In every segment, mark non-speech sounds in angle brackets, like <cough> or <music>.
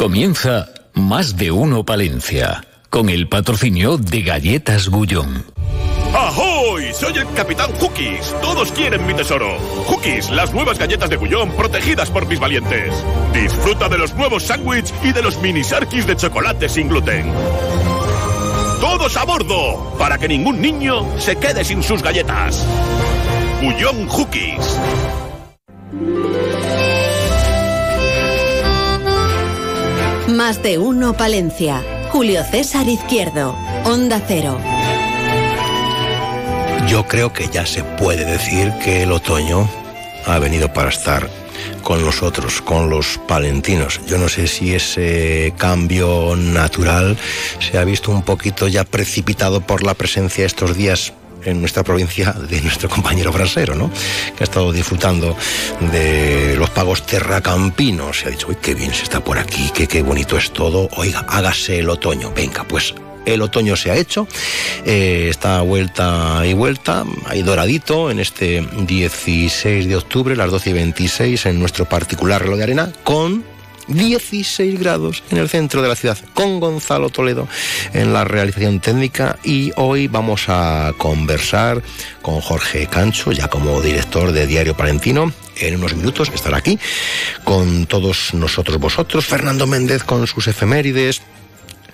Comienza Más de Uno Palencia, con el patrocinio de Galletas Gullón. ¡Ahoy! Soy el Capitán Hookies. Todos quieren mi tesoro. Hookies, las nuevas galletas de Gullón protegidas por mis valientes. Disfruta de los nuevos sándwiches y de los mini sarkis de chocolate sin gluten. ¡Todos a bordo! Para que ningún niño se quede sin sus galletas. Gullón Hookies. Más de uno Palencia. Julio César Izquierdo. Onda Cero. Yo creo que ya se puede decir que el otoño ha venido para estar con nosotros, con los palentinos. Yo no sé si ese cambio natural se ha visto un poquito ya precipitado por la presencia estos días en nuestra provincia de nuestro compañero brasero, ¿no? Que ha estado disfrutando de los pagos terracampinos. Y ha dicho, uy, qué bien se está por aquí, qué, qué bonito es todo. Oiga, hágase el otoño. Venga, pues el otoño se ha hecho, eh, está vuelta y vuelta, ahí doradito en este 16 de octubre, las 12 y 26, en nuestro particular reloj de arena, con 16 grados en el centro de la ciudad, con Gonzalo Toledo en la realización técnica. Y hoy vamos a conversar con Jorge Cancho, ya como director de Diario Palentino. En unos minutos estará aquí con todos nosotros vosotros, Fernando Méndez con sus efemérides,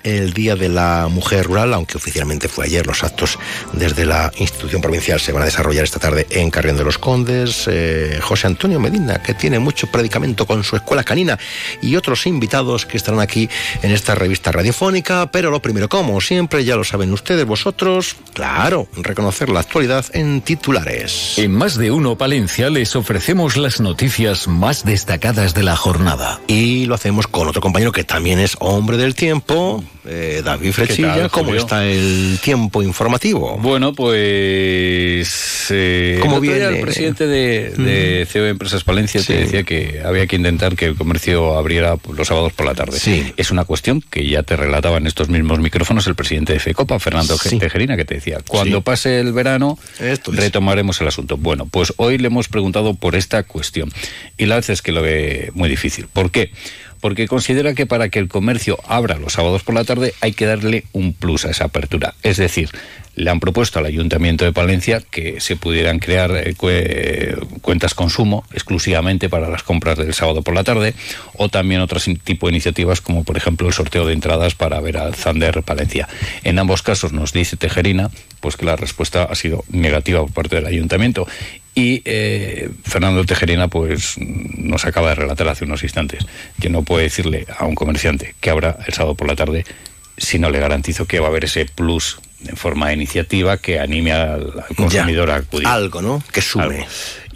el Día de la Mujer Rural, aunque oficialmente fue ayer. Los actos desde la institución provincial se van a desarrollar esta tarde en Carrión de los Condes. Eh, José Antonio Medina, que tiene mucho predicamento con su escuela canina, y otros invitados que estarán aquí en esta revista radiofónica. Pero lo primero, como siempre, ya lo saben ustedes, vosotros, claro, reconocer la actualidad en titulares. En Más de Uno Palencia les ofrecemos las noticias más destacadas de la jornada. Y lo hacemos con otro compañero que también es hombre del tiempo, eh, David Frechilla, ¿cómo está el tiempo informativo? Bueno, pues... Eh, ¿Cómo el viene? Presidente de, de CEO Empresas Palencia Sí. te decía que había que intentar que el comercio abriera los sábados por la tarde. Sí. Es una cuestión que ya te relataba en estos mismos micrófonos el presidente de FECOPA, Fernando Sí. Tejerina, que te decía, cuando pase el verano Esto es. retomaremos el asunto. Bueno, pues hoy le hemos preguntado por esta cuestión y la verdad es que lo ve muy difícil. ¿Por qué? Porque considera que para que el comercio abra los sábados por la tarde hay que darle un plus a esa apertura. Es decir, le han propuesto al Ayuntamiento de Palencia que se pudieran crear eh, cue- cuentas consumo exclusivamente para las compras del sábado por la tarde o también otros in- tipo de iniciativas como por ejemplo el sorteo de entradas para ver al Zander Palencia. En ambos casos nos dice Tejerina pues que la respuesta ha sido negativa por parte del Ayuntamiento y eh, Fernando Tejerina pues nos acaba de relatar hace unos instantes que no puede decirle a un comerciante que abra el sábado por la tarde si no le garantizo que va a haber ese plus en forma de iniciativa que anime al, al consumidor Ya, a acudir. Algo, ¿no? Que sume. Algo.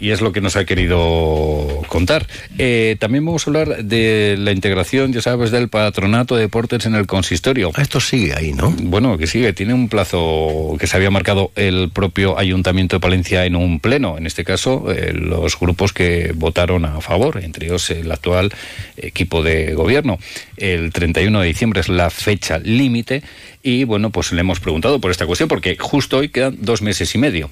Y es lo que nos ha querido contar. Eh, también vamos a hablar de la integración, ya sabes, del patronato de deportes en el consistorio. Esto sigue ahí, ¿no? Bueno, que sigue, tiene un plazo que se había marcado el propio Ayuntamiento de Palencia en un pleno, en este caso eh, los grupos que votaron a favor, entre ellos el actual equipo de gobierno. El 31 de diciembre es la fecha límite y bueno, pues le hemos preguntado por esta cuestión porque justo hoy quedan dos meses y medio.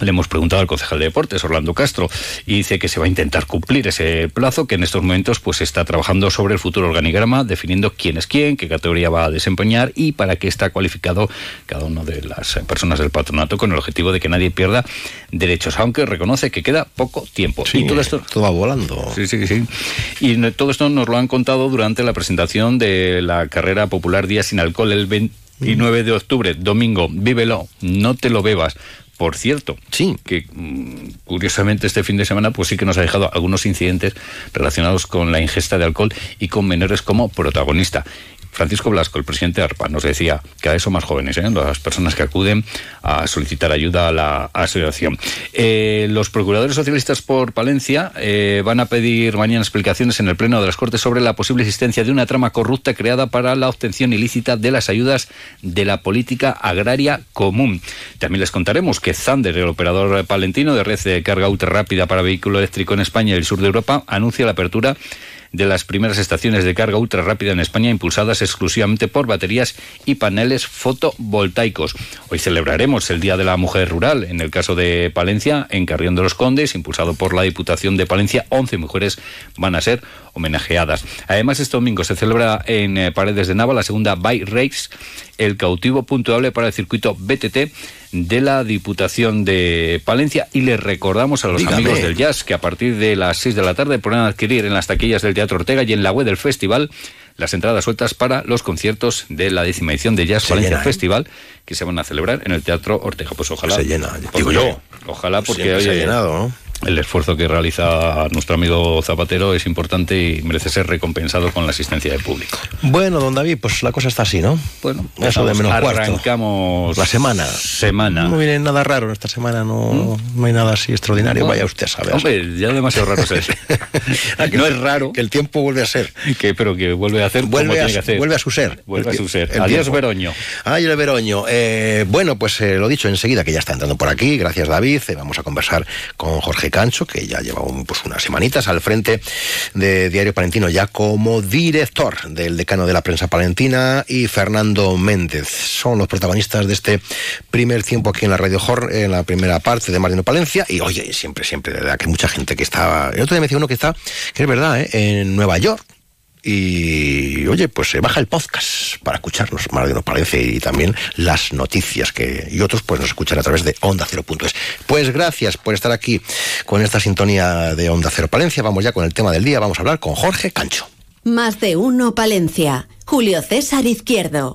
Le hemos preguntado al concejal de deportes, Orlando Castro, y dice que se va a intentar cumplir ese plazo, que en estos momentos pues está trabajando sobre el futuro organigrama, definiendo quién es quién, qué categoría va a desempeñar y para qué está cualificado cada una de las personas del patronato con el objetivo de que nadie pierda derechos, aunque reconoce que queda poco tiempo. Sí, y todo esto todo va volando. Sí, sí, sí. Y todo esto nos lo han contado durante la presentación de la carrera popular Día sin Alcohol el 29 de octubre, domingo. Vívelo, no te lo bebas. Por cierto, Sí. que mm, curiosamente este fin de semana pues sí que nos ha dejado algunos incidentes relacionados con la ingesta de alcohol y con menores como protagonista. Francisco Blasco, el presidente de ARPA, nos decía que vez son más jóvenes, ¿eh? las personas que acuden a solicitar ayuda a la asociación. Eh, los procuradores socialistas por Palencia eh, van a pedir mañana explicaciones en el Pleno de las Cortes sobre la posible existencia de una trama corrupta creada para la obtención ilícita de las ayudas de la política agraria común. También les contaremos que Zander, el operador palentino de red de carga ultra rápida para vehículo eléctrico en España y el sur de Europa, anuncia la apertura de las primeras estaciones de carga ultra rápida en España impulsadas exclusivamente por baterías y paneles fotovoltaicos. Hoy celebraremos el Día de la Mujer Rural. En el caso de Palencia, en Carrión de los Condes, impulsado por la Diputación de Palencia, 11 mujeres van a ser homenajeadas. Además, este domingo se celebra en eh, Paredes de Nava la segunda Bike Race, el cautivo puntuable para el circuito BTT de la Diputación de Palencia y les recordamos a los amigos del jazz que a partir de las 6 de la tarde podrán adquirir en las taquillas del Teatro Ortega y en la web del festival las entradas sueltas para los conciertos de la décima edición de Jazz Valencia ¿eh? Festival que se van a celebrar en el Teatro Ortega. Pues ojalá. Se llena, digo yo. Ojalá porque hoy. Se ha llenado, ¿no? El esfuerzo que realiza nuestro amigo Zapatero es importante y merece ser recompensado con la asistencia del público. Bueno, don David, pues la cosa está así, ¿no? Bueno, eso de menos arrancamos la semana. Semana. No viene nada raro esta semana, no, ¿Mm? no hay nada así extraordinario, vaya usted a saber. Hombre, ya demasiado raro es <laughs> no es raro. Que el tiempo vuelve a ser. Que, pero que vuelve a hacer vuelve como a, tiene que hacer. Vuelve a su ser. Vuelve a su ser. Adiós, Veroño. Ay, el Veroño. Eh, bueno, pues eh, lo dicho enseguida, que ya está entrando por aquí. Gracias, David. Eh, vamos a conversar con Jorge Cancho, que ya lleva pues, unas semanitas al frente de Diario Palentino, ya como director del decano de la prensa palentina, y Fernando Méndez. Son los protagonistas de este primer tiempo aquí en la Radio Hor, en la primera parte de Martino Palencia. Y oye, siempre, siempre, de verdad que hay mucha gente que está. El otro día me decía uno que está, que es verdad, ¿eh? en Nueva York y oye, pues se baja el podcast para escucharnos, nos parece y también las noticias que y otros pues nos escuchan a través de Onda Cero Punto Pues gracias por estar aquí con esta sintonía de Onda Cero Palencia. Vamos ya con el tema del día. Vamos a hablar con Jorge Cancho. Más de uno Palencia. Julio César Izquierdo.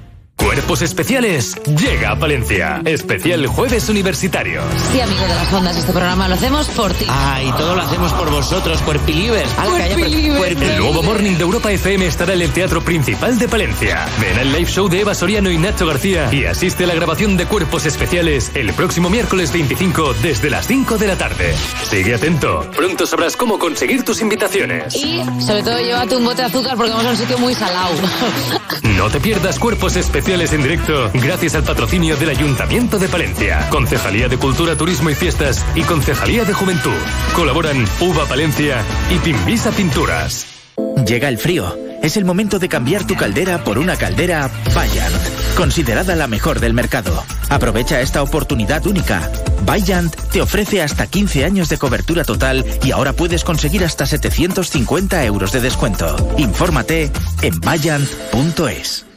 Cuerpos Especiales llega a Palencia. Especial Jueves Universitarios. Sí, amigo de las ondas, este programa lo hacemos por ti. Ah, y todo lo hacemos por vosotros, Cuerpilivers. El nuevo Morning de Europa FM estará en el Teatro Principal de Palencia. Ven al live show de Eva Soriano y Nacho García y asiste a la grabación de Cuerpos Especiales el próximo miércoles 25 desde las 5 de la tarde. Sigue atento. Pronto sabrás cómo conseguir tus invitaciones. Y, sobre todo, llévate un bote de azúcar porque vamos a un sitio muy salado. No te pierdas Cuerpos Especiales en directo gracias al patrocinio del Ayuntamiento de Palencia, Concejalía de Cultura, Turismo y Fiestas y Concejalía de Juventud. Colaboran Uva Palencia y Pimbisa Pinturas. Llega el frío. Es el momento de cambiar tu caldera por una caldera Bayant, considerada la mejor del mercado. Aprovecha esta oportunidad única. Bayant te ofrece hasta 15 años de cobertura total y ahora puedes conseguir hasta 750 euros de descuento. Infórmate en bayant.es.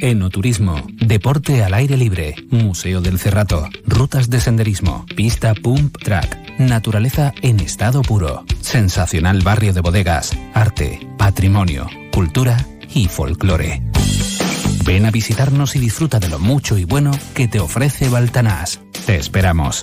Enoturismo, deporte al aire libre, Museo del Cerrato, rutas de senderismo, pista pump track, naturaleza en estado puro, sensacional barrio de bodegas, arte, patrimonio, cultura y folclore. Ven a visitarnos y disfruta de lo mucho y bueno que te ofrece Baltanás. Te esperamos.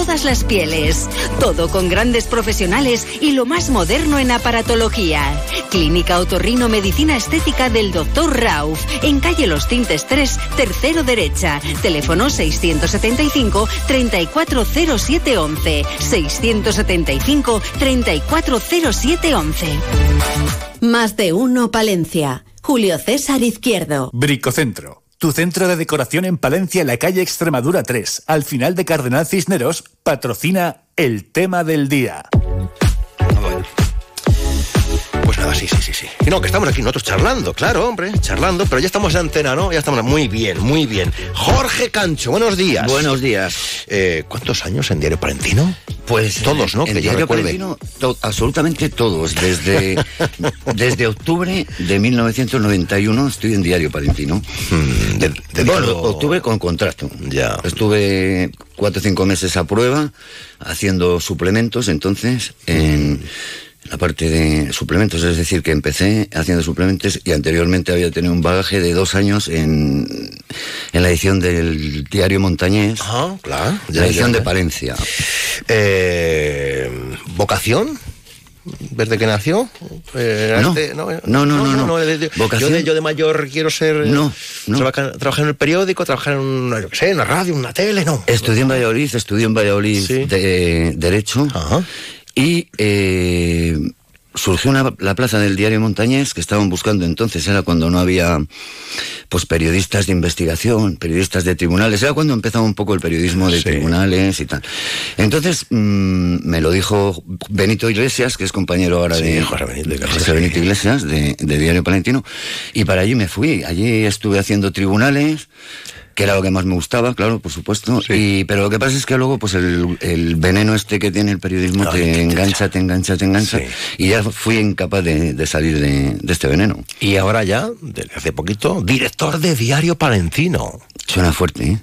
todas las pieles. Todo con grandes profesionales y lo más moderno en aparatología. Clínica Otorrino Medicina Estética del Dr. Rauf, en calle Los Tintes 3, tercero derecha. Teléfono 675 340711. 675 340711. Más de uno Palencia. Julio César Izquierdo. Bricocentro tu centro de decoración en Palencia, en la calle Extremadura 3, al final de Cardenal Cisneros, patrocina el tema del día. Pues nada, sí, sí, sí, sí. no, que estamos aquí nosotros charlando, claro, hombre, charlando, pero ya estamos en antena, ¿no? Ya estamos muy bien, muy bien. Jorge Cancho, buenos días. Buenos días. Eh, ¿Cuántos años en Diario Palentino? Pues todos, ¿no? En que Diario Palentino, absolutamente todos. Desde, <laughs> desde octubre de 1991 estoy en Diario Palentino. Hmm, de, bueno, octubre con contrato. Ya. Estuve cuatro o cinco meses a prueba haciendo suplementos, entonces en la parte de suplementos, es decir, que empecé haciendo suplementos y anteriormente había tenido un bagaje de dos años en, en la edición del diario Montañés, Ah, claro. la edición de Palencia. Eh, ¿Vocación? ¿Desde que nació? Eh, No. arte- No, no, no, no. ¿Vocación? Yo, de, yo de mayor quiero ser... eh, No, no. Trabajar, trabajar en el periódico, trabajar en una, yo qué sé, en una radio, en una tele, no. Estudié en Valladolid, estudié en Valladolid de Derecho y eh, surgió una- la plaza del diario Montañés que estaban buscando entonces, era cuando no había pues periodistas de investigación, periodistas de tribunales, era cuando empezaba un poco el periodismo de tribunales y tal. Entonces mm, me lo dijo Benito Iglesias, que es compañero ahora Sí, de José Benito Iglesias, José Benito sí. Iglesias, de, de Diario Palentino, y para allí me fui. Allí estuve haciendo tribunales, que era lo que más me gustaba, claro, por supuesto. Y, pero lo que pasa es que luego, pues el, el veneno este que tiene el periodismo te engancha, te engancha, te engancha. Y ya fui incapaz de, de salir de, de este veneno. Y ahora ya, desde hace poquito, director de Diario Palentino. Suena fuerte, ¿eh?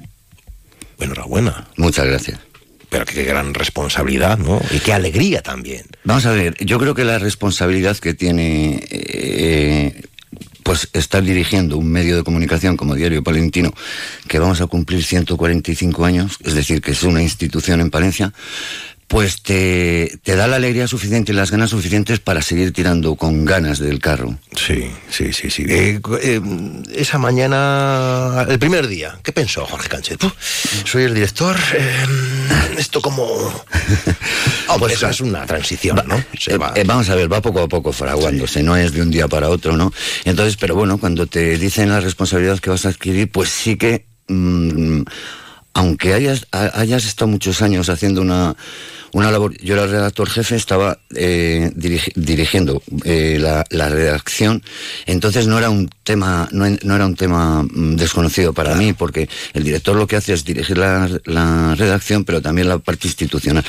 Enhorabuena. Muchas gracias. Pero qué gran responsabilidad, ¿no? Y qué alegría también. Vamos a ver, yo creo que la responsabilidad que tiene eh, pues estar dirigiendo un medio de comunicación como Diario Palentino, que vamos a cumplir 145 años, es decir, que es una institución en Palencia, pues te, te da la alegría suficiente y las ganas suficientes para seguir tirando con ganas del carro. Sí, sí, sí, sí. Eh, eh, esa mañana, el primer día, ¿qué pensó Jorge Cánchez? Puf, soy el director, eh, esto como... <laughs> Eso es una transición, ¿no? Se va. Vamos a ver, va poco a poco fraguándose, no es de un día para otro, ¿no? Entonces, pero bueno, cuando te dicen la responsabilidad que vas a adquirir, pues sí que, mm, aunque hayas, ha- hayas estado muchos años haciendo una, una labor, yo era redactor jefe, estaba eh, dirigi- dirigiendo eh, la, redacción, entonces no era un tema, no, no era un tema mm, desconocido para mí, porque el director lo que hace es dirigir la, la redacción, pero también la parte institucional.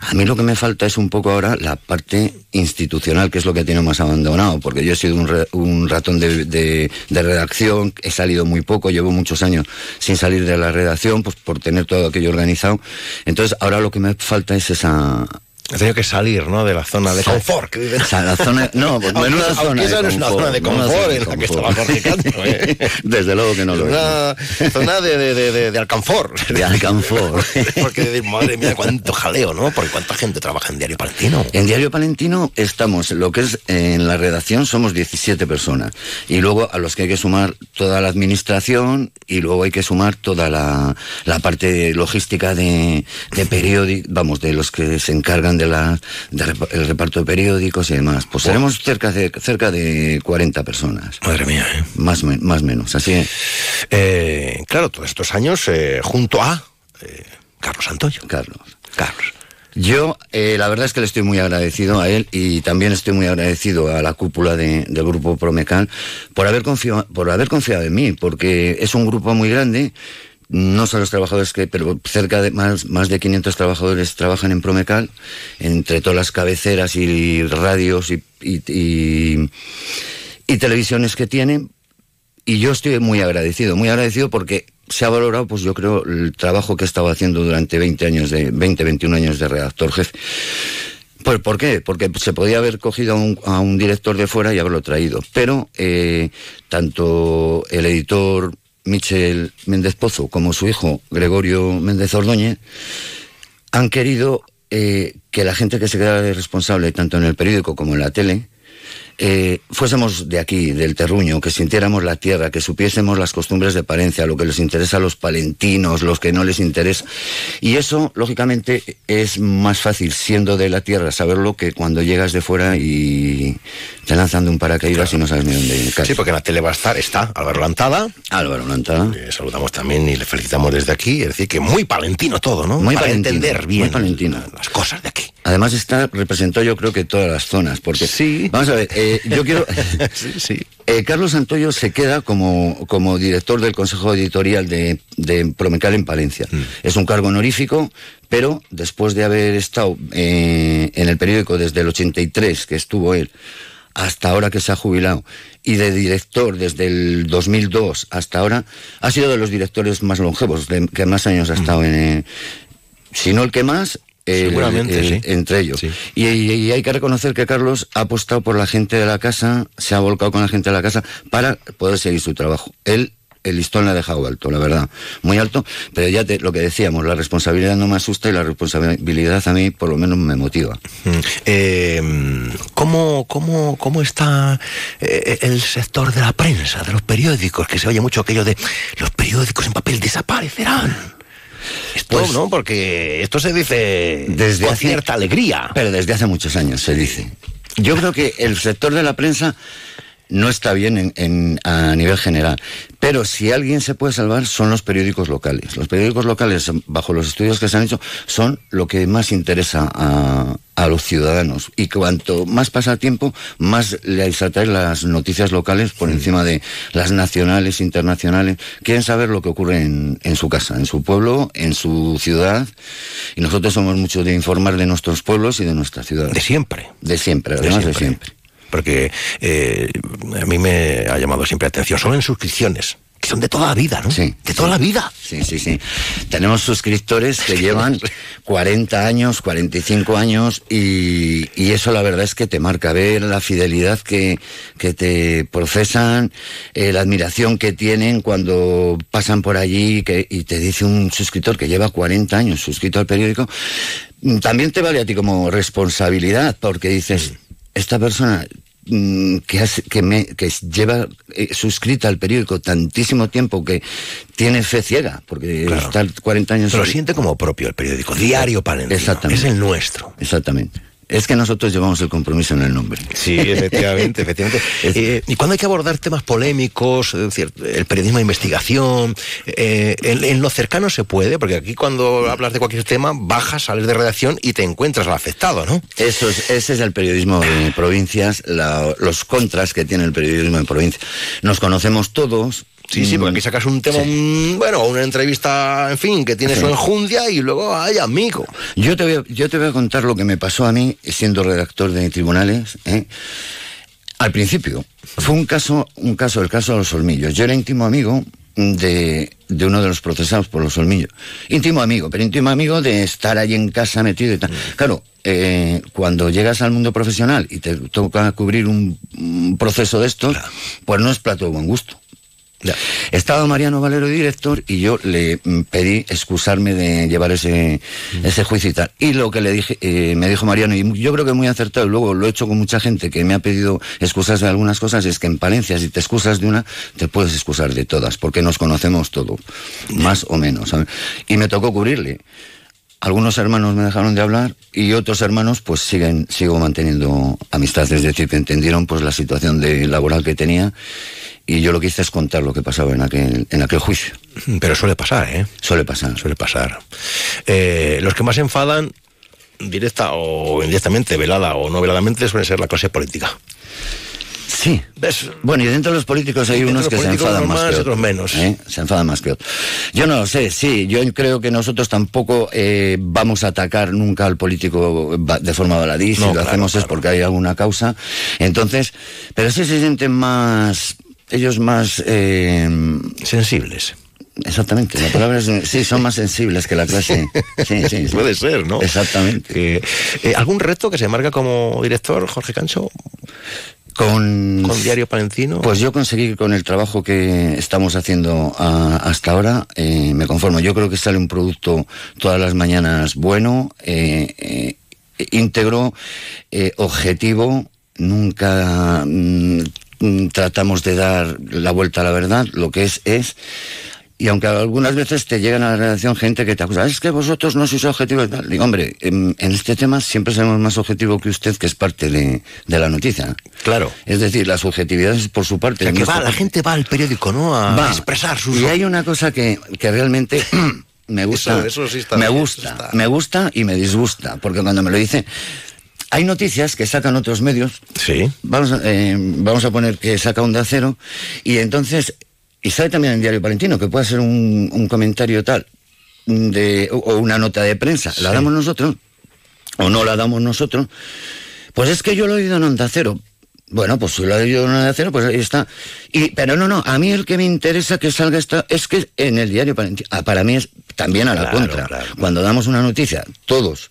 A mí lo que me falta es un poco ahora la parte institucional, que es lo que tiene más abandonado, porque yo he sido un, re- un ratón de, de- de redacción, he salido muy poco, llevo muchos años sin salir de la redacción, pues por tener todo aquello organizado. Entonces ahora lo que me falta es esa... He tenido que salir, ¿no? De la zona de confort que viven. o sea, la zona, no, <laughs> pues menuda aunque zona esa no es una zona de confort en la que estaba Cáncez, ¿eh? <laughs> Desde luego que no lo es. Una zona de, de, de, de, alcanfor. De alcanfor. <laughs> Porque, madre mía, cuánto jaleo, ¿no? Porque cuánta gente trabaja en Diario Palentino. En Diario Palentino estamos, lo que es en la redacción somos 17 personas. Y luego a los que hay que sumar toda la administración y luego hay que sumar toda la, la parte logística de, de periódicos, vamos, de los que se encargan de la, del reparto de periódicos y demás. Pues seremos cerca de, cerca de 40 personas. Madre mía, ¿eh? Más o más menos, así. Eh, claro, todos estos años eh, junto a eh, Carlos Santoyo. Carlos. Carlos. Yo, eh, la verdad es que le estoy muy agradecido a él y también estoy muy agradecido a la cúpula de- del grupo Promecal por haber, confiado, por haber confiado en mí, porque es un grupo muy grande. No son los trabajadores que, pero cerca de más, más de 500 trabajadores trabajan en Promecal, entre todas las cabeceras y radios y, y- y- televisiones que tienen. Y yo estoy muy agradecido, muy agradecido porque se ha valorado, pues yo creo, el trabajo que he estado haciendo durante 20 años, de 20, 21 años de redactor jefe. Pues, ¿Por qué? Porque se podía haber cogido a un, a un director de fuera y haberlo traído. Pero eh, tanto el editor Michel Méndez Pozo como su hijo Gregorio Méndez Ordóñez han querido eh, que la gente que se quedara responsable, tanto en el periódico como en la tele, eh, fuésemos de aquí, del terruño, que sintiéramos la tierra, que supiésemos las costumbres de Palencia, lo que les interesa a los palentinos, los que no les interesa. Y eso, lógicamente, es más fácil siendo de la tierra saberlo que cuando llegas de fuera y te lanzan de un paracaídas y no sabes ni dónde caes. Sí, porque en la tele va a estar, está Álvaro Lantada. Álvaro Lantada. Le saludamos también y le felicitamos desde aquí. Es decir, que muy palentino todo, ¿no? Muy Para palentino, entender bien muy palentino. las cosas de aquí. Además está, representó yo creo que todas las zonas, porque... Sí. Vamos a ver, eh, yo quiero... <laughs> sí, sí. Eh, Carlos Santoyo se queda como, como director del Consejo Editorial de, de Promecal en Palencia. Mm. Es un cargo honorífico, pero después de haber estado eh, en el periódico desde el 83, que estuvo él, hasta ahora que se ha jubilado, y de director desde el 2002 hasta ahora, ha sido de los directores más longevos, de- que más años ha estado en... eh, si no el que más, Seguramente, entre ellos. Y, y, hay que reconocer que Carlos ha apostado por la gente de la casa, se ha volcado con la gente de la casa para poder seguir su trabajo. Él el listón le ha dejado alto, la verdad, muy alto, pero ya te, lo que decíamos, la responsabilidad no me asusta y la responsabilidad a mí por lo menos me motiva. Eh, ¿cómo, cómo, cómo, está eh, el sector de la prensa, de los periódicos? Que se oye mucho aquello de los periódicos en papel desaparecerán. Esto, pues ¿no? Porque esto se dice desde con cierta alegría. Pero desde hace muchos años se dice. Yo creo que el sector de la prensa no está bien en, a nivel general. Pero si alguien se puede salvar son los periódicos locales. Los periódicos locales, bajo los estudios que se han hecho, son lo que más interesa a, los ciudadanos. Y cuanto más pasa el tiempo, más le atraen las noticias locales por encima de las nacionales, internacionales. Quieren saber lo que ocurre en, en su casa, en su pueblo, en su ciudad. Y nosotros somos mucho de informar de nuestros pueblos y de nuestra ciudad. De siempre. De siempre, además de siempre porque eh, a mí me ha llamado siempre la atención, son en suscripciones. Que son de toda la vida, ¿no? Sí. De toda la vida. Sí, sí, sí. Tenemos suscriptores que <laughs> llevan 40 años, 45 años y, y, eso la verdad es que te marca ver la fidelidad que, que te procesan, eh, la admiración que tienen cuando pasan por allí que, y te dice un suscriptor que lleva 40 años suscrito al periódico. También te vale a ti como responsabilidad porque dices esta persona mm, que, que, me, que lleva eh, suscrita al periódico tantísimo tiempo que tiene fe ciega, porque está 40 años... lo siente como propio el periódico, diario para Exactamente. Es el nuestro. Exactamente. Es que nosotros llevamos el compromiso en el nombre. Sí, efectivamente, <laughs> efectivamente. Eh, y cuando hay que abordar temas polémicos, el periodismo de investigación, eh, en, lo cercano se puede, porque aquí cuando hablas de cualquier tema, bajas, sales de redacción y te encuentras al afectado, ¿no? Eso es, ese es el periodismo de provincias, los contras que tiene el periodismo de provincia. Nos conocemos todos, Sí, sí, porque aquí sacas un tema, bueno, una entrevista, en fin, que tiene su enjundia y luego hay amigo. Yo te, voy a, yo te voy a contar lo que me pasó a mí siendo redactor de tribunales. ¿eh? Al principio, fue un caso, un caso, el caso de los solmillos. Yo era íntimo amigo de, de, uno de los procesados por los solmillos. Íntimo amigo, pero íntimo amigo de estar ahí en casa metido y tal. Mm. Claro, eh, cuando llegas al mundo profesional y te toca cubrir un, proceso de estos, pues no es plato de buen gusto. Estaba Mariano Valero director y yo le mm, pedí excusarme de llevar ese, mm. ese juicio y tal. Y lo que le dije, eh, me dijo Mariano, y yo creo que muy acertado, y luego lo he hecho con mucha gente que me ha pedido excusas de algunas cosas, es que en Palencia, si te excusas de una, te puedes excusar de todas, porque nos conocemos todo, más o menos. Y me tocó cubrirle. Algunos hermanos me dejaron de hablar y otros hermanos pues siguen, sigo manteniendo amistad, es decir, que entendieron pues la situación de laboral que tenía y yo lo que hice es contar lo que pasaba en aquel, en aquel juicio. Pero suele pasar, ¿eh? Suele pasar. Suele pasar. Eh, los que más enfadan, directa o indirectamente, velada o no veladamente, suele ser la clase política. Sí. Bueno, y dentro de los políticos hay unos que se enfadan más, que otros menos. ¿eh? Se enfadan más que otros. Yo no lo sé, sí. Yo creo que nosotros tampoco eh, vamos a atacar nunca al político de forma baladí. Si lo hacemos es porque hay alguna causa. Entonces, pero sí se sienten más ellos más eh, sensibles. Exactamente, la palabra es, sí, son más sensibles que la clase. Sí, sí, Puede ser, ¿no? Exactamente. Eh, ¿Algún reto que se marca como director, Jorge Cancho? Con, con Diario Palentino. Pues yo conseguí con el trabajo que estamos haciendo hasta ahora, eh, me conformo. Yo creo que sale un producto todas las mañanas bueno, íntegro, objetivo, nunca Mm, tratamos de dar la vuelta a la verdad, lo que es es. Y aunque algunas veces te llegan a la redacción gente que te acusa, es que vosotros no sois objetivos. Digo, hombre, en, este tema siempre seremos más objetivo que usted, que es parte de, la noticia. Claro. Es decir, la subjetividad es por su parte. que va, la gente va al periódico, ¿no? A expresar sus... Y hay una cosa que, que realmente <coughs> me gusta. me gusta, me gusta y me disgusta. Porque cuando me lo dice, hay noticias que sacan otros medios. Sí. Vamos a, eh, vamos a poner que saca un de acero. Y entonces, y sale también en Diario Palentino, que puede ser un, comentario tal, de, o una nota de prensa. ¿La damos nosotros? ¿O no la damos nosotros? Pues es que yo lo he oído en Onda Cero. Bueno, pues si lo ha debido de hacer, pues ahí está. Y, pero no, no, a mí el que me interesa que salga esto es que en el diario Palentino, ah, para mí es también a la Claro, contra. claro. Cuando damos una noticia, todos.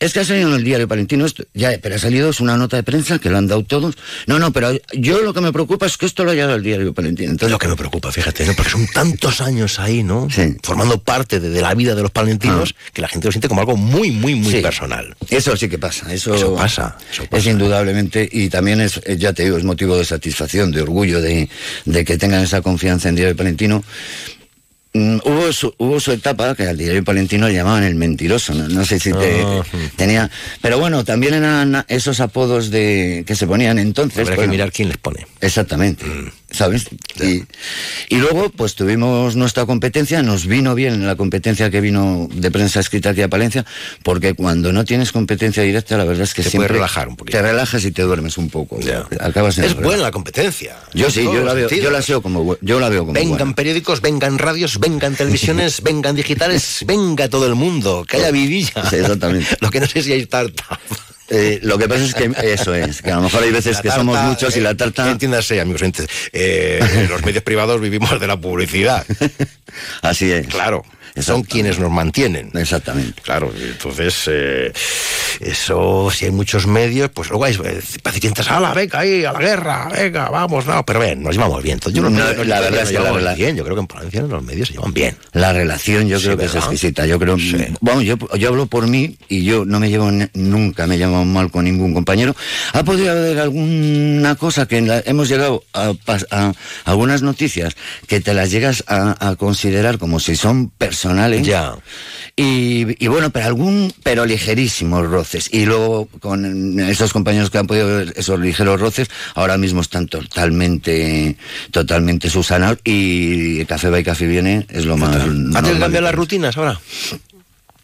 Es que ha salido en el diario Palentino esto, ya, pero ha salido, es una nota de prensa que lo han dado todos. No, no, pero yo lo que me preocupa es que esto lo haya dado el diario Palentino. Entonces, lo que me preocupa, fíjate, ¿no? porque son tantos años ahí, ¿no? Sí. Formando parte de, de la vida de los palentinos que la gente lo siente como algo muy, muy, muy Sí. personal. Eso sí que pasa, eso, Eso pasa, eso Es pasa. indudablemente, y también es, eh, ya te digo, es motivo de satisfacción, de orgullo, de, de que tengan esa confianza en Diario Palentino. Mm, hubo, su, hubo su etapa que al Diario Palentino le llamaban el mentiroso, no, No sé si te, tenía... Pero bueno, también eran esos apodos de que se ponían entonces. Habrá que mirar quién les pone. Exactamente, ¿sabes? Y, y luego, pues tuvimos nuestra competencia, nos vino bien la competencia que vino de prensa escrita aquí a Palencia, porque cuando no tienes competencia directa, la verdad es que Te siempre puedes relajar un poquito. Te relajas y te duermes un poco. Acabas en Es buena la competencia. Yo sí, yo la veo, yo la veo como, yo la veo como Vengan buena. periódicos, vengan radios, vengan televisiones, <laughs> vengan digitales, venga todo el mundo, que haya vidilla. Sí, exactamente. <laughs> Lo que no sé si hay tarta. Eh, lo que pasa es que eso es, que a lo mejor hay veces La que somos muchos y eh, la tarta... Entiéndase, amigos eh, los medios privados vivimos de la publicidad. <laughs> Así es. Claro, son quienes nos mantienen. Exactamente. Claro, entonces, eh, eso, si hay muchos medios, pues luego hay eh, pacientes, a la venga ahí, a la guerra, venga, vamos, no, pero ven, nos llevamos bien. Entonces, yo No, medios nos la verdad es que la bien, yo creo que en Palencia los medios se llevan bien. La relación yo Sí, creo que es exquisita. Yo creo, vamos, yo, yo hablo por mí y yo no me llevo nunca me he llevado mal con ningún compañero. Ha podido haber alguna cosa que en la- hemos llegado a, a algunas noticias que te las llegas a, a considerar como si son personales. Ya. Y, y bueno, pero algún, pero ligerísimos roces. Y luego con esos compañeros que han podido ver esos ligeros roces, ahora mismo están totalmente, totalmente subsanados y Café va y Café viene es lo más. ¿Ha tenido que cambiar las rutinas ahora?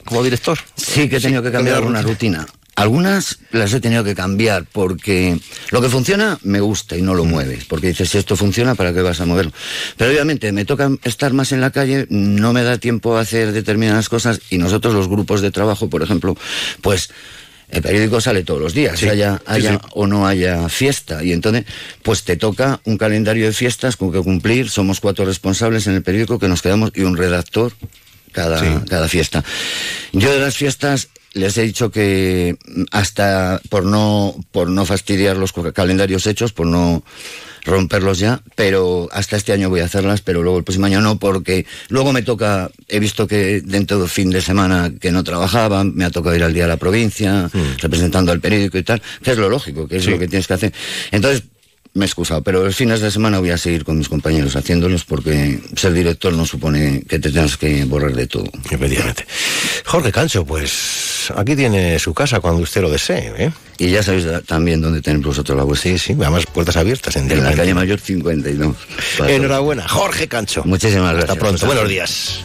Como director. Sí, que he tenido que cambiar alguna rutina. Algunas las he tenido que cambiar porque lo que funciona me gusta y no lo mueves. Porque dices, si esto funciona, ¿para qué vas a moverlo? Pero obviamente me toca estar más en la calle, no me da tiempo a hacer determinadas cosas y nosotros los grupos de trabajo, por ejemplo, pues el periódico sale todos los días, Sí, haya, haya sí. o no haya fiesta. Y entonces, pues te toca un calendario de fiestas con que cumplir. Somos cuatro responsables en el periódico que nos quedamos y un redactor cada, cada fiesta. Yo de las fiestas les he dicho que mm, hasta por no, por no fastidiar los calendarios hechos, por no romperlos ya, pero hasta este año voy a hacerlas, pero luego el próximo año no, porque luego me toca, he visto que dentro del fin de semana que no trabajaba, me ha tocado ir al día a la provincia, representando al periódico y tal, que es lo lógico, que es Sí. lo que tienes que hacer. Entonces, me he excusado, pero los fines de semana voy a seguir con mis compañeros haciéndolos porque ser director no supone que te tengas que borrar de todo. Efectivamente. Jorge Cancho, pues aquí tiene su casa cuando usted lo desee, ¿eh? Y ya sabéis también dónde tenéis vosotros la vuestra. Sí, sí, además puertas abiertas en En la calle Mayor 52. Para Enhorabuena, Jorge Cancho. Muchísimas gracias. Hasta pronto, buenos días.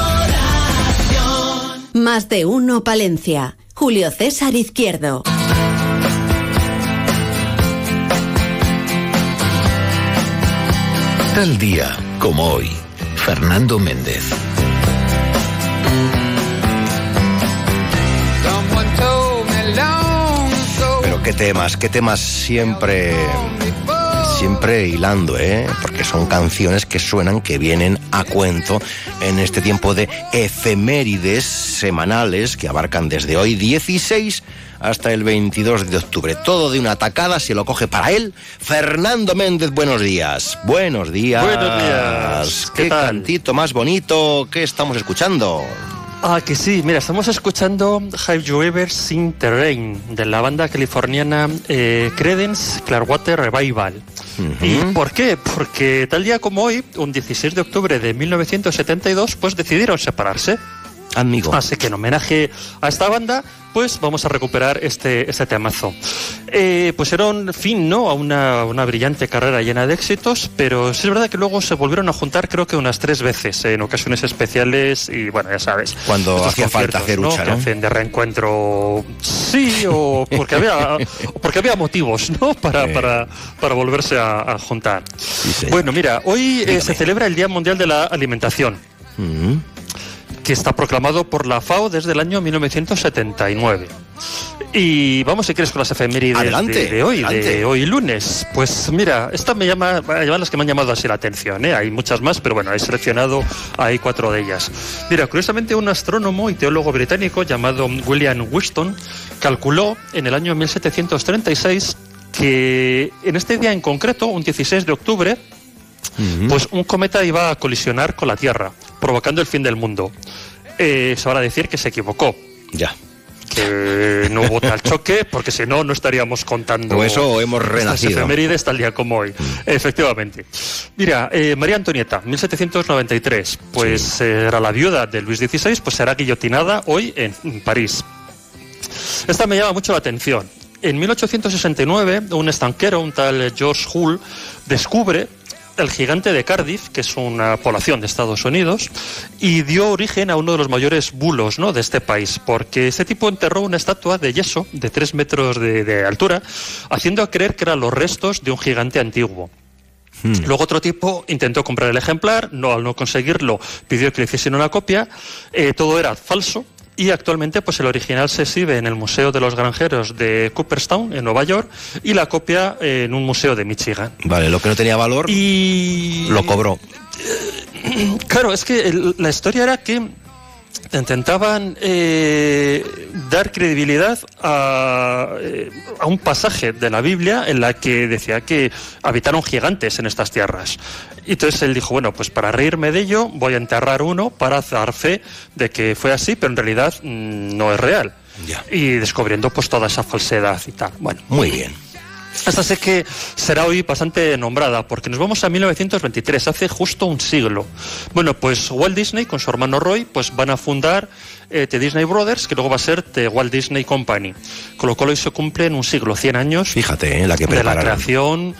Más de uno Palencia. Julio César Izquierdo. Tal día como hoy, Fernando Méndez. Pero qué temas, qué temas siempre, siempre hilando, ¿eh? Porque son canciones que suenan, que vienen a cuento en este tiempo de efemérides semanales que abarcan desde hoy 16 hasta el 22 de octubre. Todo de una tacada, se lo coge para él. Fernando Méndez, buenos días. Buenos días. Buenos días. ¿Qué Qué tal? cantito más bonito que estamos escuchando. Ah, que sí, mira, estamos escuchando Have You Ever Seen the Rain de la banda californiana eh, Credence Clearwater Revival. ¿Y por qué? Porque tal día como hoy, un 16 de octubre de 1972, pues decidieron separarse. Amigo. Así que en homenaje a esta banda, pues vamos a recuperar este, este temazo. Eh, pues era un fin, ¿no? A una, una, brillante carrera llena de éxitos, pero sí es verdad que luego se volvieron a juntar creo que unas tres veces en ocasiones especiales y bueno, ya sabes. Cuando hacía falta hacer ¿no? lucha, Que ¿no? hacen de reencuentro, sí, o porque había, <laughs> porque había motivos, ¿no? Para, para, para volverse a, a juntar. bueno, mira, hoy eh, se celebra el Día Mundial de la Alimentación Mm. Que está proclamado por la FAO desde el año 1979. Y vamos, si quieres, con las efemérides Adelante, de, de hoy, adelante. de hoy lunes. Pues mira, esta me llama, las que me han llamado así la atención, ¿eh? hay muchas más, pero bueno, he seleccionado ahí cuatro de ellas. Mira, curiosamente un astrónomo y teólogo británico llamado William Whiston calculó en el año 1736 que en este día en concreto, un 16 de octubre, pues un cometa iba a colisionar con la Tierra, provocando el fin del mundo. Eh, se van a decir que se equivocó. Ya. Que no hubo tal <laughs> choque, porque si no, no estaríamos contando. Eso hemos renacido. efemérides tal día como hoy. Efectivamente. Mira, eh, María Antonieta, 1793, pues eh, era la viuda de Luis XVI, pues será guillotinada hoy en París. Esta me llama mucho la atención. En 1869, un estanquero, un tal George Hull, descubre el gigante de Cardiff, que es una población de Estados Unidos, y dio origen a uno de los mayores bulos ¿no? de este país, porque este tipo enterró una estatua de yeso de tres metros de, de altura, haciendo creer que eran los restos de un gigante antiguo. Luego otro tipo intentó comprar el ejemplar, no al no conseguirlo pidió que le hiciesen una copia, eh, todo era falso y actualmente pues el original se exhibe en el Museo de los Granjeros de Cooperstown en Nueva York y la copia eh, en un museo de Michigan. Vale, lo que no tenía valor y lo cobró. <clears throat> Claro, es que el- la historia era que intentaban eh, dar credibilidad a, eh, a un pasaje de la Biblia en la que decía que habitaron gigantes en estas tierras. Y entonces él dijo, bueno, pues para reírme de ello voy a enterrar uno para dar fe de que fue así, pero en realidad mm, no es real. Y descubriendo pues toda esa falsedad y tal. Bueno, Muy bien. Esta sé que será hoy bastante nombrada, porque nos vamos a 1923, hace justo un siglo. Bueno, pues Walt Disney con su hermano Roy pues van a fundar eh, The Disney Brothers, que luego va a ser The Walt Disney Company. Con lo cual hoy se cumplen un siglo, 100 años Fíjate, ¿eh? la que de la creación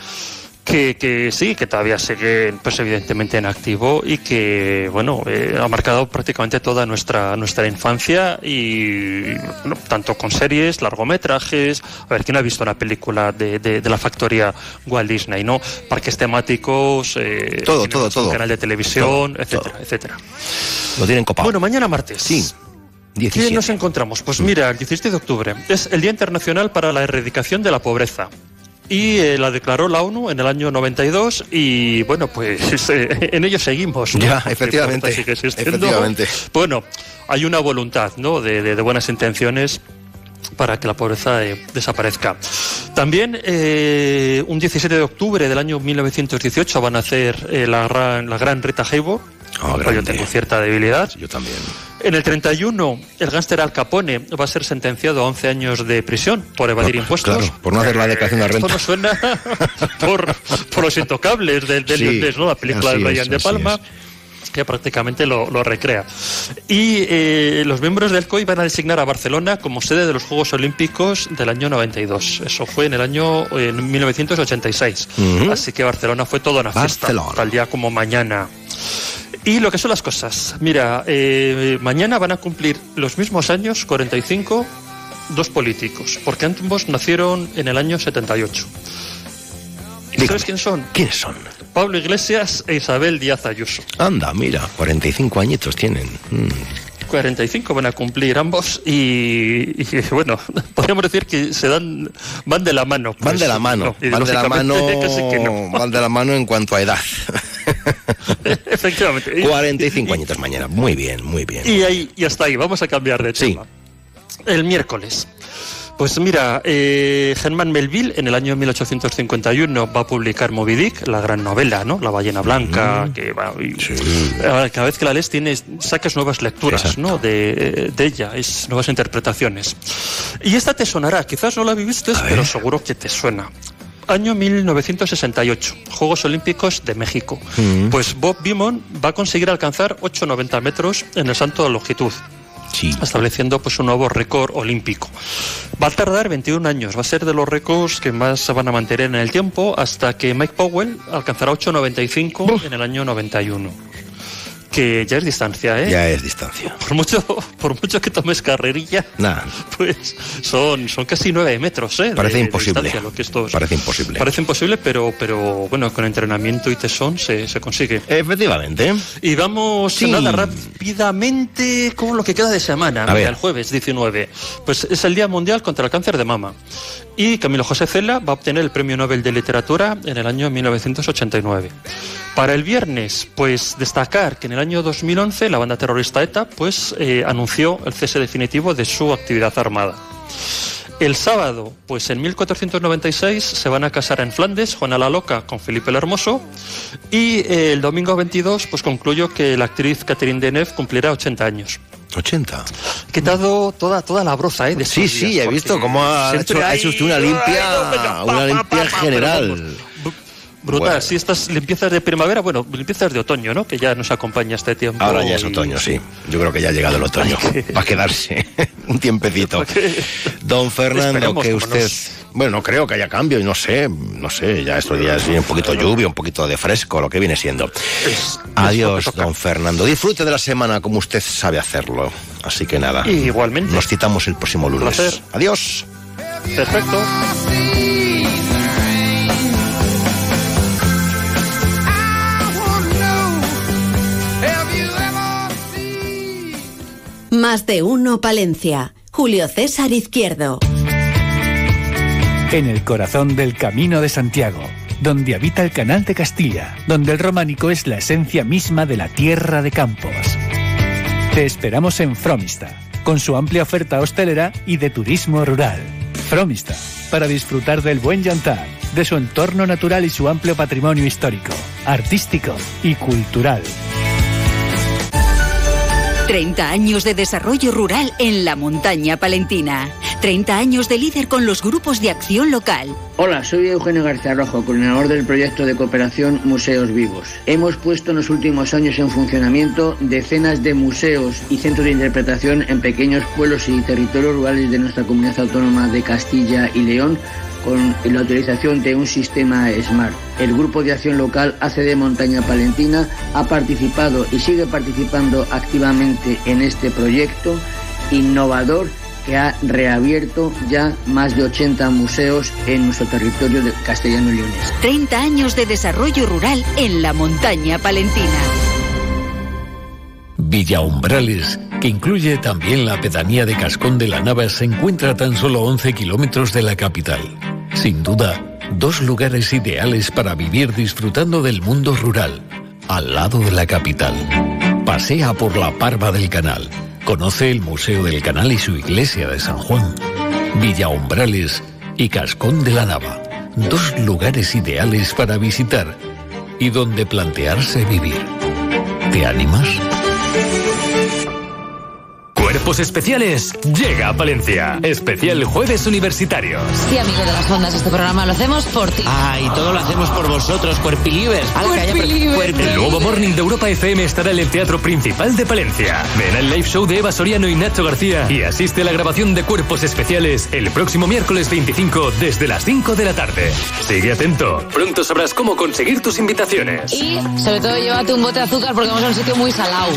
que, que sí, que todavía sigue pues evidentemente en activo y que bueno eh, ha marcado prácticamente toda nuestra nuestra infancia y bueno, tanto con series, largometrajes, a ver quién ha visto una película de, de- de la factoría Walt Disney, ¿no? Parques temáticos, eh, Todo, todo, todo. canal de televisión, Todo, etcétera, etcétera. Lo tienen copado. Bueno, mañana martes. Sí. ¿Qué 17. nos encontramos? Pues mira, el 17 de octubre es el Día Internacional para la Erradicación de la Pobreza. Y eh, la declaró la ONU en el año 92 y bueno, pues <laughs> eh, en ello seguimos. ¿no? Ya, efectivamente, existiendo. efectivamente. Bueno, hay una voluntad ¿no? de, de- de buenas intenciones para que la pobreza eh, desaparezca. También eh, un 17 de octubre del año 1918 van a hacer eh, la, gran, la gran Rita Hayworth. Ah, Yo grande. tengo cierta debilidad. Yo también. En el 31, el gángster Al Capone va a ser sentenciado a 11 años de prisión por evadir impuestos. Claro, por no hacer la declaración de Esto renta. no suena por, por los intocables del, del Sí, irlandés, ¿no? La película de es, Brian De Palma. que prácticamente lo, lo recrea. Y eh, los miembros del COI van a designar a Barcelona como sede de los Juegos Olímpicos del año 92. Eso fue en el año en 1986. Ujú. Así que Barcelona fue toda una fiesta, Barcelona. tal día como mañana. Y lo que son las cosas. Mira, eh, mañana van a cumplir los mismos años, 45, dos políticos, porque ambos nacieron en el año 78. ¿Y sabes quién son? ¿Quiénes son? Pablo Iglesias e Isabel Díaz Ayuso. Anda, mira, 45 añitos tienen. Mm. 45 van a cumplir ambos y, y, bueno, <laughs> podríamos decir que se dan van de la mano. Van pues, de la mano, no, van de la mano, <laughs> que no. van de la mano en cuanto a edad. <laughs> Efectivamente. Y- 45 añitos mañana, muy bien, muy bien. Y ahí, y hasta ahí, vamos a cambiar de tema. El miércoles. Pues mira, eh, Germán Melville en el año 1851 va a publicar Moby Dick, la gran novela, ¿no? La ballena blanca, que va, y- eh, cada vez que la lees tienes, sacas nuevas lecturas, ¿no? De, de ella, es nuevas interpretaciones. Y esta te sonará, quizás no la viviste, pero seguro que te suena. Año 1968, Juegos Olímpicos de México. Mm. Pues Bob Beamon va a conseguir alcanzar 8,90 metros en el salto de longitud. estableciendo pues un nuevo récord olímpico. Va a tardar 21 años, va a ser de los récords que más se van a mantener en el tiempo hasta que Mike Powell alcanzará 8.95 en el año 91 que ya es distancia, ¿eh? Ya es distancia. Por mucho, por mucho que tomes carrerilla, pues son, son casi nueve metros, ¿eh? Parece de- de imposible. distancia, lo que esto es. Parece imposible. Parece imposible, pero, pero bueno, con entrenamiento y tesón se, se consigue. Efectivamente. Y vamos Sí. nada rápidamente con lo que queda de semana. A Mira, ver. el jueves 19. Pues es el Día Mundial contra el Cáncer de Mama. Y Camilo José Cela va a obtener el Premio Nobel de Literatura en el año 1989. Para el viernes, pues destacar que en el año 2011 la banda terrorista ETA pues eh, anunció el cese definitivo de su actividad armada. El sábado, pues en 1496 se van a casar en Flandes Juana la Loca con Felipe el Hermoso y eh, el domingo 22 pues concluyo que la actriz Catherine Deneuve cumplirá 80 años. 80. He quitado toda, toda la broza, ¿eh? de Sí, sí, días, he visto cómo ha hecho, ha hecho usted una limpia, una limpia general. Brutal, Bueno. sí, estas limpiezas de primavera, bueno, limpiezas de otoño, ¿no? Que ya nos acompaña este tiempo. Ahora ya es y- otoño, sí. Yo creo que ya ha llegado el otoño. <laughs> Para quedarse <laughs> un tiempecito. <laughs> Don Fernando, Esperemos, que usted. nos- Bueno, no creo que haya cambio y no sé, no sé, ya estos días viene un poquito de lluvia, un poquito de fresco, lo que viene siendo. Adiós, don Fernando. Disfrute de la semana como usted sabe hacerlo. Así que nada. Igualmente. Nos citamos el próximo lunes. Adiós. Perfecto. Más de uno Palencia. Julio César Izquierdo. En el corazón del Camino de Santiago, donde habita el Canal de Castilla, donde el románico es la esencia misma de la tierra de Campos. Te esperamos en Fromista, con su amplia oferta hostelera y de turismo rural. Fromista, para disfrutar del buen yantar, de su entorno natural y su amplio patrimonio histórico, artístico y cultural. 30 años de desarrollo rural en la montaña palentina. 30 años de líder con los grupos de acción local. Hola, soy Eugenio García Rojo, coordinador del proyecto de cooperación Museos Vivos. Hemos puesto en los últimos años en funcionamiento decenas de museos y centros de interpretación en pequeños pueblos y territorios rurales de nuestra comunidad autónoma de Castilla y León con la utilización de un sistema SMART. El Grupo de Acción Local ACD Montaña Palentina ha participado y sigue participando activamente en este proyecto innovador que ha reabierto ya más de 80 museos en nuestro territorio de castellano y leones. 30 años de desarrollo rural en la montaña palentina. Villa Umbrales, que incluye también la pedanía de Cascón de la Nava, se encuentra a tan solo 11 kilómetros de la capital. Sin duda, dos lugares ideales para vivir disfrutando del mundo rural, al lado de la capital. Pasea por la Parva del Canal. Conoce el Museo del Canal y su iglesia de San Juan. Villa Umbrales y Cascón de la Nava. Dos lugares ideales para visitar y donde plantearse vivir. ¿Te animas? Cuerpos Especiales llega a Palencia. Especial Jueves Universitarios. Sí, amigo de las ondas, este programa lo hacemos por ti. Ah, y todo lo hacemos por vosotros, cuerpilivers. A la calle, El nuevo Morning de Europa FM estará en el Teatro Principal de Palencia. Ven al live show de Eva Soriano y Nacho García y asiste a la grabación de Cuerpos Especiales el próximo miércoles 25 desde las 5 de la tarde. Sigue atento. Pronto sabrás cómo conseguir tus invitaciones. Y sobre todo llévate un bote de azúcar porque vamos a un sitio muy salado.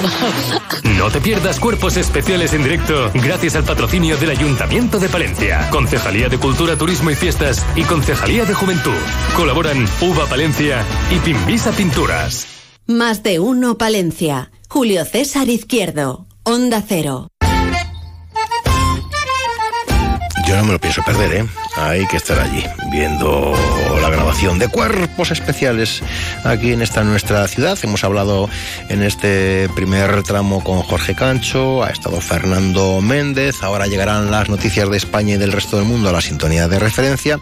No te pierdas Cuerpos Especiales en directo gracias al patrocinio del Ayuntamiento de Palencia, Concejalía de Cultura, Turismo y Fiestas y Concejalía de Juventud. Colaboran Uva Palencia y Pimbisa Pinturas. Más de uno Palencia. Julio César Izquierdo. Onda Cero. Yo no me lo pienso perder, ¿eh? Hay que estar allí, viendo la grabación de cuerpos especiales aquí en esta nuestra ciudad. Hemos hablado en este primer tramo con Jorge Cancho, ha estado Fernando Méndez, ahora llegarán las noticias de España y del resto del mundo a la sintonía de referencia.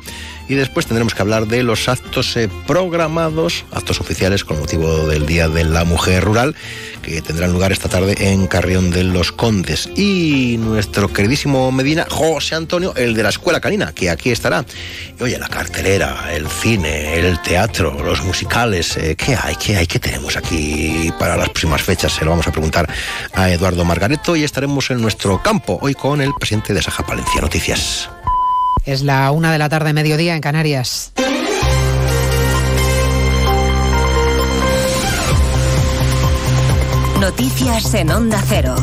y después tendremos que hablar de los actos eh, programados, actos oficiales con motivo del Día de la Mujer Rural, que tendrán lugar esta tarde en Carrión de los Condes. Y nuestro queridísimo Medina, José Antonio, el de la Escuela Canina, que aquí estará. Y oye, la cartelera, el cine, el teatro, los musicales, eh, ¿qué hay? ¿Qué hay? ¿Qué tenemos aquí para las próximas fechas? Se lo vamos a preguntar a Eduardo Margareto y estaremos en nuestro campo hoy con el presidente de Saja Palencia. Noticias. Es la una de la tarde, mediodía en Canarias. Noticias en Onda Cero.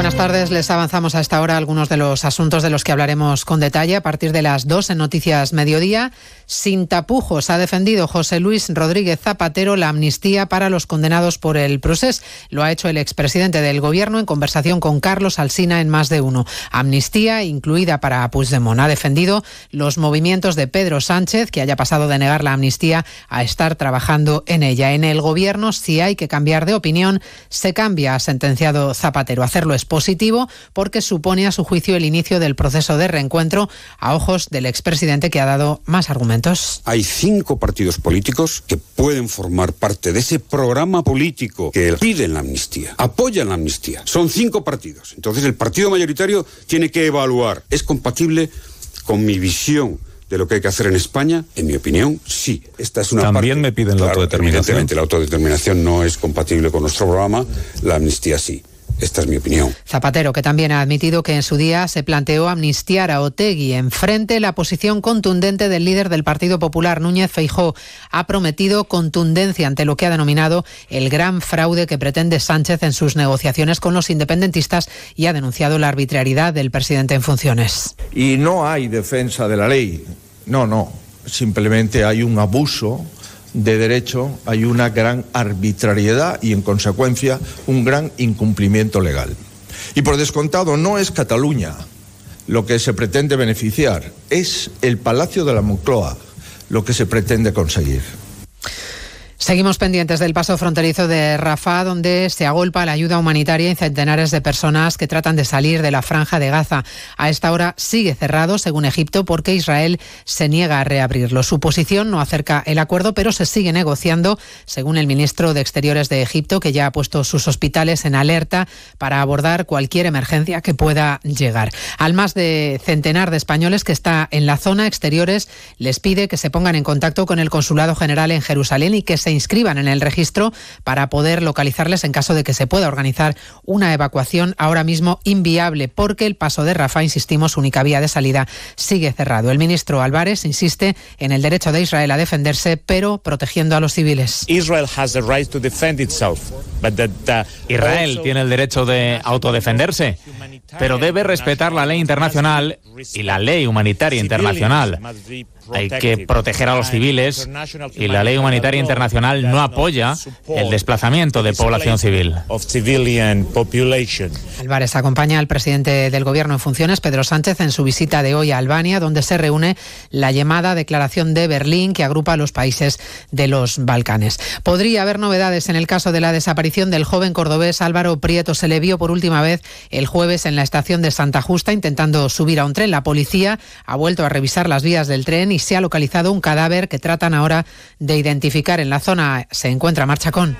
Buenas tardes, les avanzamos a esta hora algunos de los asuntos de los que hablaremos con detalle a partir de las dos en Noticias Mediodía. Sin tapujos ha defendido José Luis Rodríguez Zapatero la amnistía para los condenados por el proceso. Lo ha hecho el expresidente del Gobierno en conversación con Carlos Alsina en más de uno. Amnistía incluida para Puigdemont. Ha defendido los movimientos de Pedro Sánchez, que haya pasado de negar la amnistía a estar trabajando en ella. En el Gobierno, si hay que cambiar de opinión, se cambia, ha sentenciado Zapatero. Hacerlo es positivo porque supone a su juicio el inicio del proceso de reencuentro a ojos del expresidente que ha dado más argumentos. Hay cinco partidos políticos que pueden formar parte de ese programa político que piden la amnistía, apoyan la amnistía. Son cinco partidos. Entonces el partido mayoritario tiene que evaluar, ¿es compatible con mi visión? de lo que hay que hacer en España, en mi opinión, sí. Esta es una También me piden la autodeterminación. Evidentemente, la autodeterminación no es compatible con nuestro programa, la amnistía sí. Esta es mi opinión. Zapatero, que también ha admitido que en su día se planteó amnistiar a Otegui. Enfrente, la posición contundente del líder del Partido Popular, Núñez Feijó, ha prometido contundencia ante lo que ha denominado el gran fraude que pretende Sánchez en sus negociaciones con los independentistas y ha denunciado la arbitrariedad del presidente en funciones. Y no hay defensa de la ley. No, no. Simplemente hay un abuso de derecho hay una gran arbitrariedad y, en consecuencia, un gran incumplimiento legal. Y por descontado, no es Cataluña lo que se pretende beneficiar, es el Palacio de la Moncloa lo que se pretende conseguir. Seguimos pendientes del paso fronterizo de Rafah, donde se agolpa la ayuda humanitaria y centenares de personas que tratan de salir de la franja de Gaza. A esta hora sigue cerrado, según Egipto, porque Israel se niega a reabrirlo. Su posición no acerca el acuerdo, pero se sigue negociando, según el ministro de Exteriores de Egipto, que ya ha puesto sus hospitales en alerta para abordar cualquier emergencia que pueda llegar. Al más de centenar de españoles que está en la zona exteriores, les pide que se pongan en contacto con el Consulado General en Jerusalén y que se inscriban en el registro para poder localizarles en caso de que se pueda organizar una evacuación ahora mismo inviable porque el paso de Rafa, insistimos, única vía de salida, sigue cerrado. El ministro Álvarez insiste en el derecho de Israel a defenderse, pero protegiendo a los civiles. Israel tiene el derecho de autodefenderse, pero debe respetar la ley internacional y la ley humanitaria internacional. Hay que proteger a los civiles y la ley humanitaria internacional no apoya el desplazamiento de población civil. Álvarez acompaña al presidente del Gobierno en funciones, Pedro Sánchez, en su visita de hoy a Albania, donde se reúne la llamada Declaración de Berlín que agrupa a los países de los Balcanes. Podría haber novedades en el caso de la desaparición del joven cordobés Álvaro Prieto. Se le vio por última vez el jueves en la estación de Santa Justa intentando subir a un tren. La policía ha vuelto a revisar las vías del tren y se ha localizado un cadáver que tratan ahora de identificar. En la zona se encuentra Marchacón.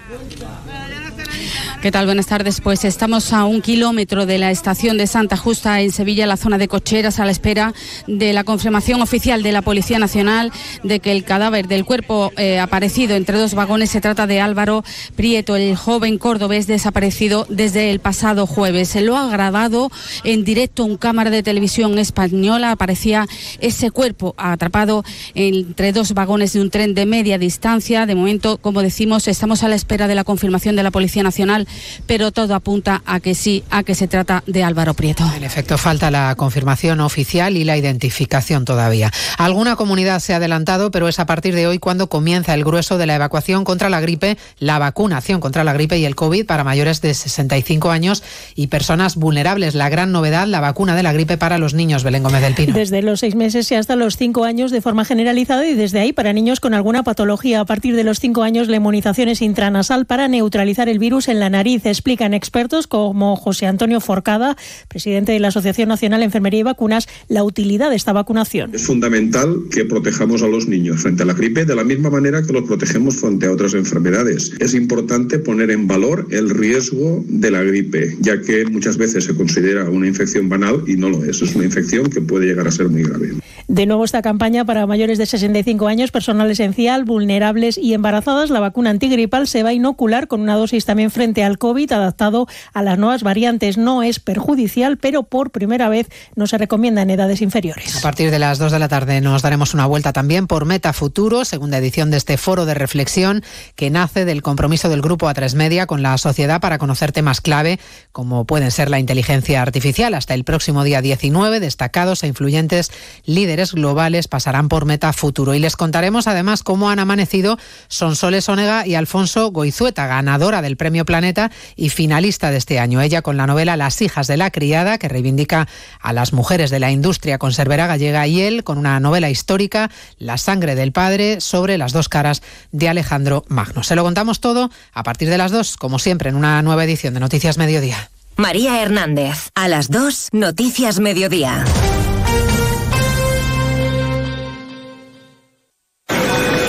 ¿Qué tal? Buenas tardes. Pues estamos a un kilómetro de la estación de Santa Justa en Sevilla, la zona de cocheras, a la espera de la confirmación oficial de la Policía Nacional de que el cadáver del cuerpo eh, aparecido entre dos vagones se trata de Álvaro Prieto, el joven cordobés desaparecido desde el pasado jueves. Se lo ha grabado en directo un cámara de televisión española. Aparecía ese cuerpo atrapado entre dos vagones de un tren de media distancia. De momento, como decimos, estamos a la espera de la confirmación de la Policía Nacional pero todo apunta a que sí, a que se trata de Álvaro Prieto. En efecto, falta la confirmación oficial y la identificación todavía. Alguna comunidad se ha adelantado, pero es a partir de hoy cuando comienza el grueso de la evacuación contra la gripe, la vacunación contra la gripe y el COVID para mayores de 65 años y personas vulnerables. La gran novedad, la vacuna de la gripe para los niños, Belén Gómez del Pino. Desde los seis meses y hasta los cinco años de forma generalizada y desde ahí para niños con alguna patología. A partir de los cinco años, la inmunización es intranasal para neutralizar el virus en la nariz nariz. Explican expertos como José Antonio Forcada, presidente de la Asociación Nacional de Enfermería y Vacunas, la utilidad de esta vacunación. Es fundamental que protejamos a los niños frente a la gripe de la misma manera que los protegemos frente a otras enfermedades. Es importante poner en valor el riesgo de la gripe, ya que muchas veces se considera una infección banal y no lo es. Es una infección que puede llegar a ser muy grave. De nuevo esta campaña para mayores de 65 años, personal esencial, vulnerables y embarazadas. La vacuna antigripal se va a inocular con una dosis también frente al COVID adaptado a las nuevas variantes. No es perjudicial, pero por primera vez no se recomienda en edades inferiores. A partir de las 2 de la tarde nos daremos una vuelta también por Meta Futuro, segunda edición de este foro de reflexión que nace del compromiso del grupo A3 Media con la sociedad para conocer temas clave como pueden ser la inteligencia artificial. Hasta el próximo día 19, destacados e influyentes líderes globales pasarán por Meta Futuro y les contaremos además cómo han amanecido Sonsoles Onega y Alfonso Goizueta, ganadora del Premio Planeta y finalista de este año. Ella con la novela Las hijas de la criada, que reivindica a las mujeres de la industria conservera gallega, y él con una novela histórica, La sangre del padre, sobre las dos caras de Alejandro Magno. Se lo contamos todo a partir de las dos, como siempre, en una nueva edición de Noticias Mediodía. María Hernández, a las dos, Noticias Mediodía.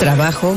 Trabajo,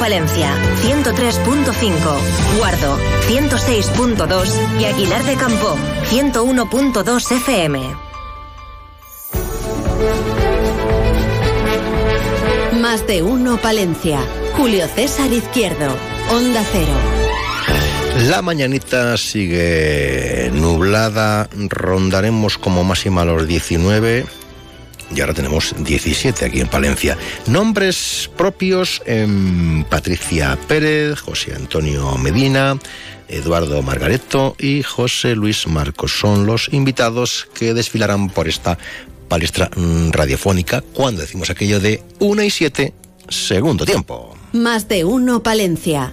Palencia, 103.5, Guardo, 106.2 y Aguilar de Campo, 101.2 FM. Más de uno Palencia. Julio César Izquierdo. Onda Cero. La mañanita sigue nublada, rondaremos como máxima los 19 y ahora tenemos 17 aquí en Palencia. Nombres propios Patricia Pérez, José Antonio Medina, Eduardo Margareto y José Luis Marcos. Son los invitados que desfilarán por esta palestra mm, radiofónica cuando decimos aquello de 1 y 7, segundo tiempo. Más de uno Palencia.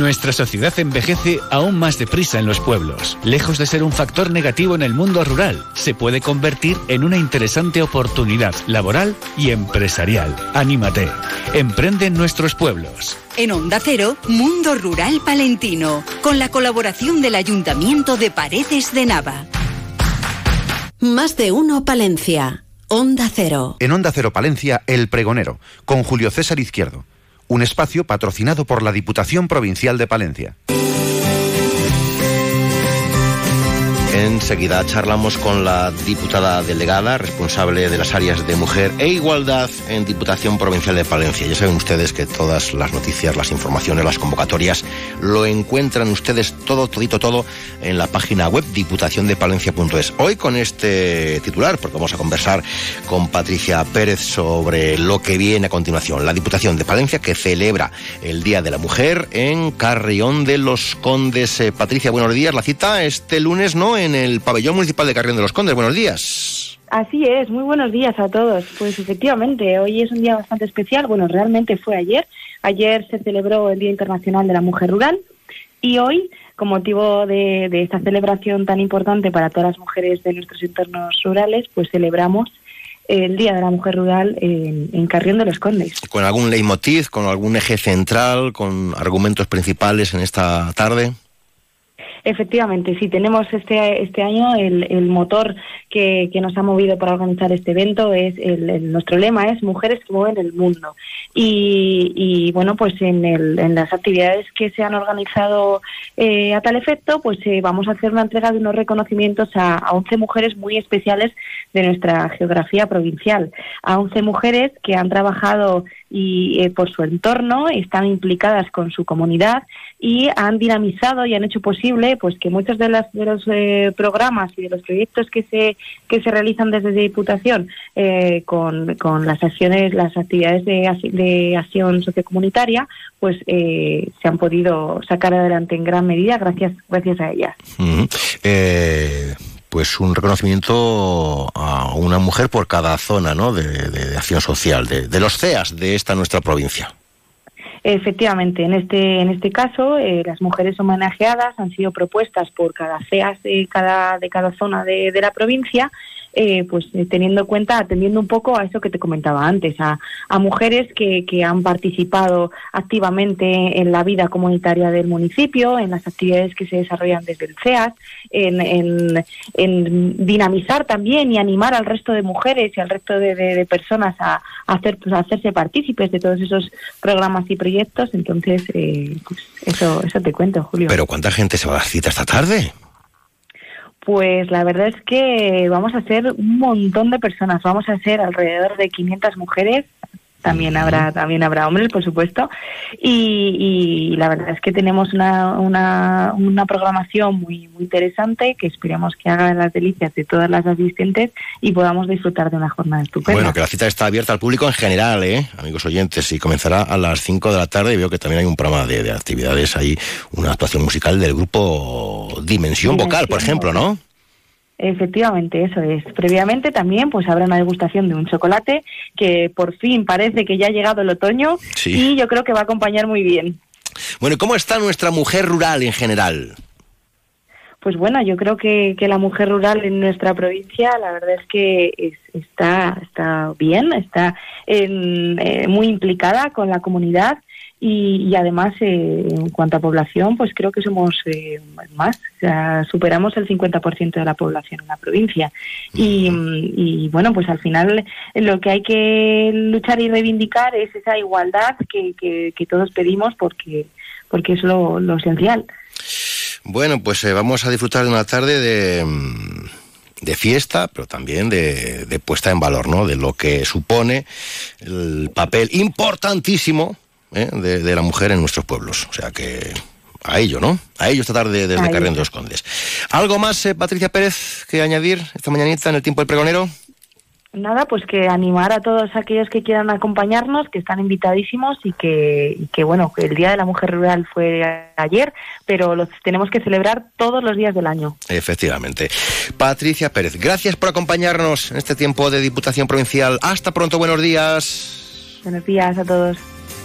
Nuestra sociedad envejece aún más deprisa en los pueblos. Lejos de ser un factor negativo en el mundo rural, se puede convertir en una interesante oportunidad laboral y empresarial. Anímate. Emprende en nuestros pueblos. En Onda Cero, Mundo Rural Palentino, con la colaboración del Ayuntamiento de Paredes de Nava. Más de uno Palencia. Onda Cero. En Onda Cero Palencia, El Pregonero, con Julio César Izquierdo un espacio patrocinado por la Diputación Provincial de Palencia. Enseguida charlamos con la diputada delegada, responsable de las áreas de mujer e igualdad en Diputación Provincial de Palencia. Ya saben ustedes que todas las noticias, las informaciones, las convocatorias lo encuentran ustedes todo, todito, todo en la página web diputaciondepalencia.es. Hoy con este titular, porque vamos a conversar con Patricia Pérez sobre lo que viene a continuación. La Diputación de Palencia que celebra el Día de la Mujer en Carrión de los Condes. Eh, Patricia, buenos días. La cita este lunes, ¿no? En el pabellón municipal de Carrión de los Condes. Buenos días. Así es, muy buenos días a todos. Pues efectivamente, hoy es un día bastante especial. Bueno, realmente fue ayer. Ayer se celebró el Día Internacional de la Mujer Rural y hoy, con motivo de, de esta celebración tan importante para todas las mujeres de nuestros entornos rurales, pues celebramos el Día de la Mujer Rural en, en, Carrión de los Condes. ¿Con algún leitmotiv, con algún eje central, con argumentos principales en esta tarde? Efectivamente, sí, tenemos este, este año el, el motor que, que, nos ha movido para organizar este evento, es el, nuestro lema es Mujeres que mueven el mundo. Y, y bueno, pues en, en, las actividades que se han organizado eh, a tal efecto, pues eh, vamos a hacer una entrega de unos reconocimientos a, a 11 mujeres muy especiales de nuestra geografía provincial, a 11 mujeres que han trabajado y eh, por su entorno, están implicadas con su comunidad y han dinamizado y han hecho posible pues que muchos de, las, de los eh, programas y de los proyectos que se que se realizan desde Diputación eh, con, con, las acciones, las actividades de, de acción sociocomunitaria, pues se han podido sacar adelante en gran medida gracias gracias a ellas pues un reconocimiento a una mujer por cada zona ¿no? de, acción social, de, los CEAS de esta nuestra provincia. Efectivamente, en este en este caso eh, las mujeres homenajeadas han sido propuestas por cada CEAS de cada de cada zona de, de la provincia eh, pues eh, teniendo en cuenta, atendiendo un poco a eso que te comentaba antes, a, mujeres que, que, han participado activamente en la vida comunitaria del municipio, en las actividades que se desarrollan desde el CEAS, en, en, dinamizar también y animar al resto de mujeres y al resto de, personas a, hacer, pues, hacerse partícipes de todos esos programas y proyectos. Entonces, eh, pues eso, eso te cuento, Julio. Pero ¿cuánta gente se va a dar cita esta tarde? Pues la verdad es que vamos a ser un montón de personas, vamos a ser alrededor de 500 mujeres también habrá también habrá hombres por supuesto. Y, la verdad es que tenemos una, una, una, programación muy muy interesante que esperamos que haga las delicias de todas las asistentes y podamos disfrutar de una jornada estupenda. Bueno que la cita está abierta al público en general eh amigos oyentes y comenzará a las 5 de la tarde y veo que también hay un programa de, de actividades hay una actuación musical del grupo Dimensión Vocal por ejemplo no Efectivamente, eso es. Previamente también pues habrá una degustación de un chocolate que por fin parece que ya ha llegado el otoño y yo creo que va a acompañar muy bien. Bueno, ¿cómo está nuestra mujer rural en general? Pues bueno, yo creo que, que la mujer rural en nuestra provincia, la verdad es que está, está bien, está en, eh, muy implicada con la comunidad y, además, eh, en cuanto a población, pues creo que somos eh, más, o sea, superamos el 50% de la población en la provincia. Y, bueno, pues al final lo que hay que luchar y reivindicar es esa igualdad que, que, todos pedimos porque, porque es lo, lo esencial. Bueno, pues eh, vamos a disfrutar de una tarde de de fiesta, pero también de, de, puesta en valor, ¿no? De lo que supone el papel importantísimo ¿eh? de, la mujer en nuestros pueblos. O sea que a ello, ¿no? A ello esta tarde desde Carrión de los Condes. ¿Algo más, eh, Patricia Pérez, que añadir esta mañanita en el tiempo del pregonero? Nada, pues que animar a todos aquellos que quieran acompañarnos, que están invitadísimos y que, y que bueno, que el Día de la Mujer Rural fue ayer, pero lo tenemos que celebrar todos los días del año. Efectivamente. Patricia Pérez, gracias por acompañarnos en este tiempo de Diputación Provincial. Hasta pronto, buenos días. Buenos días a todos.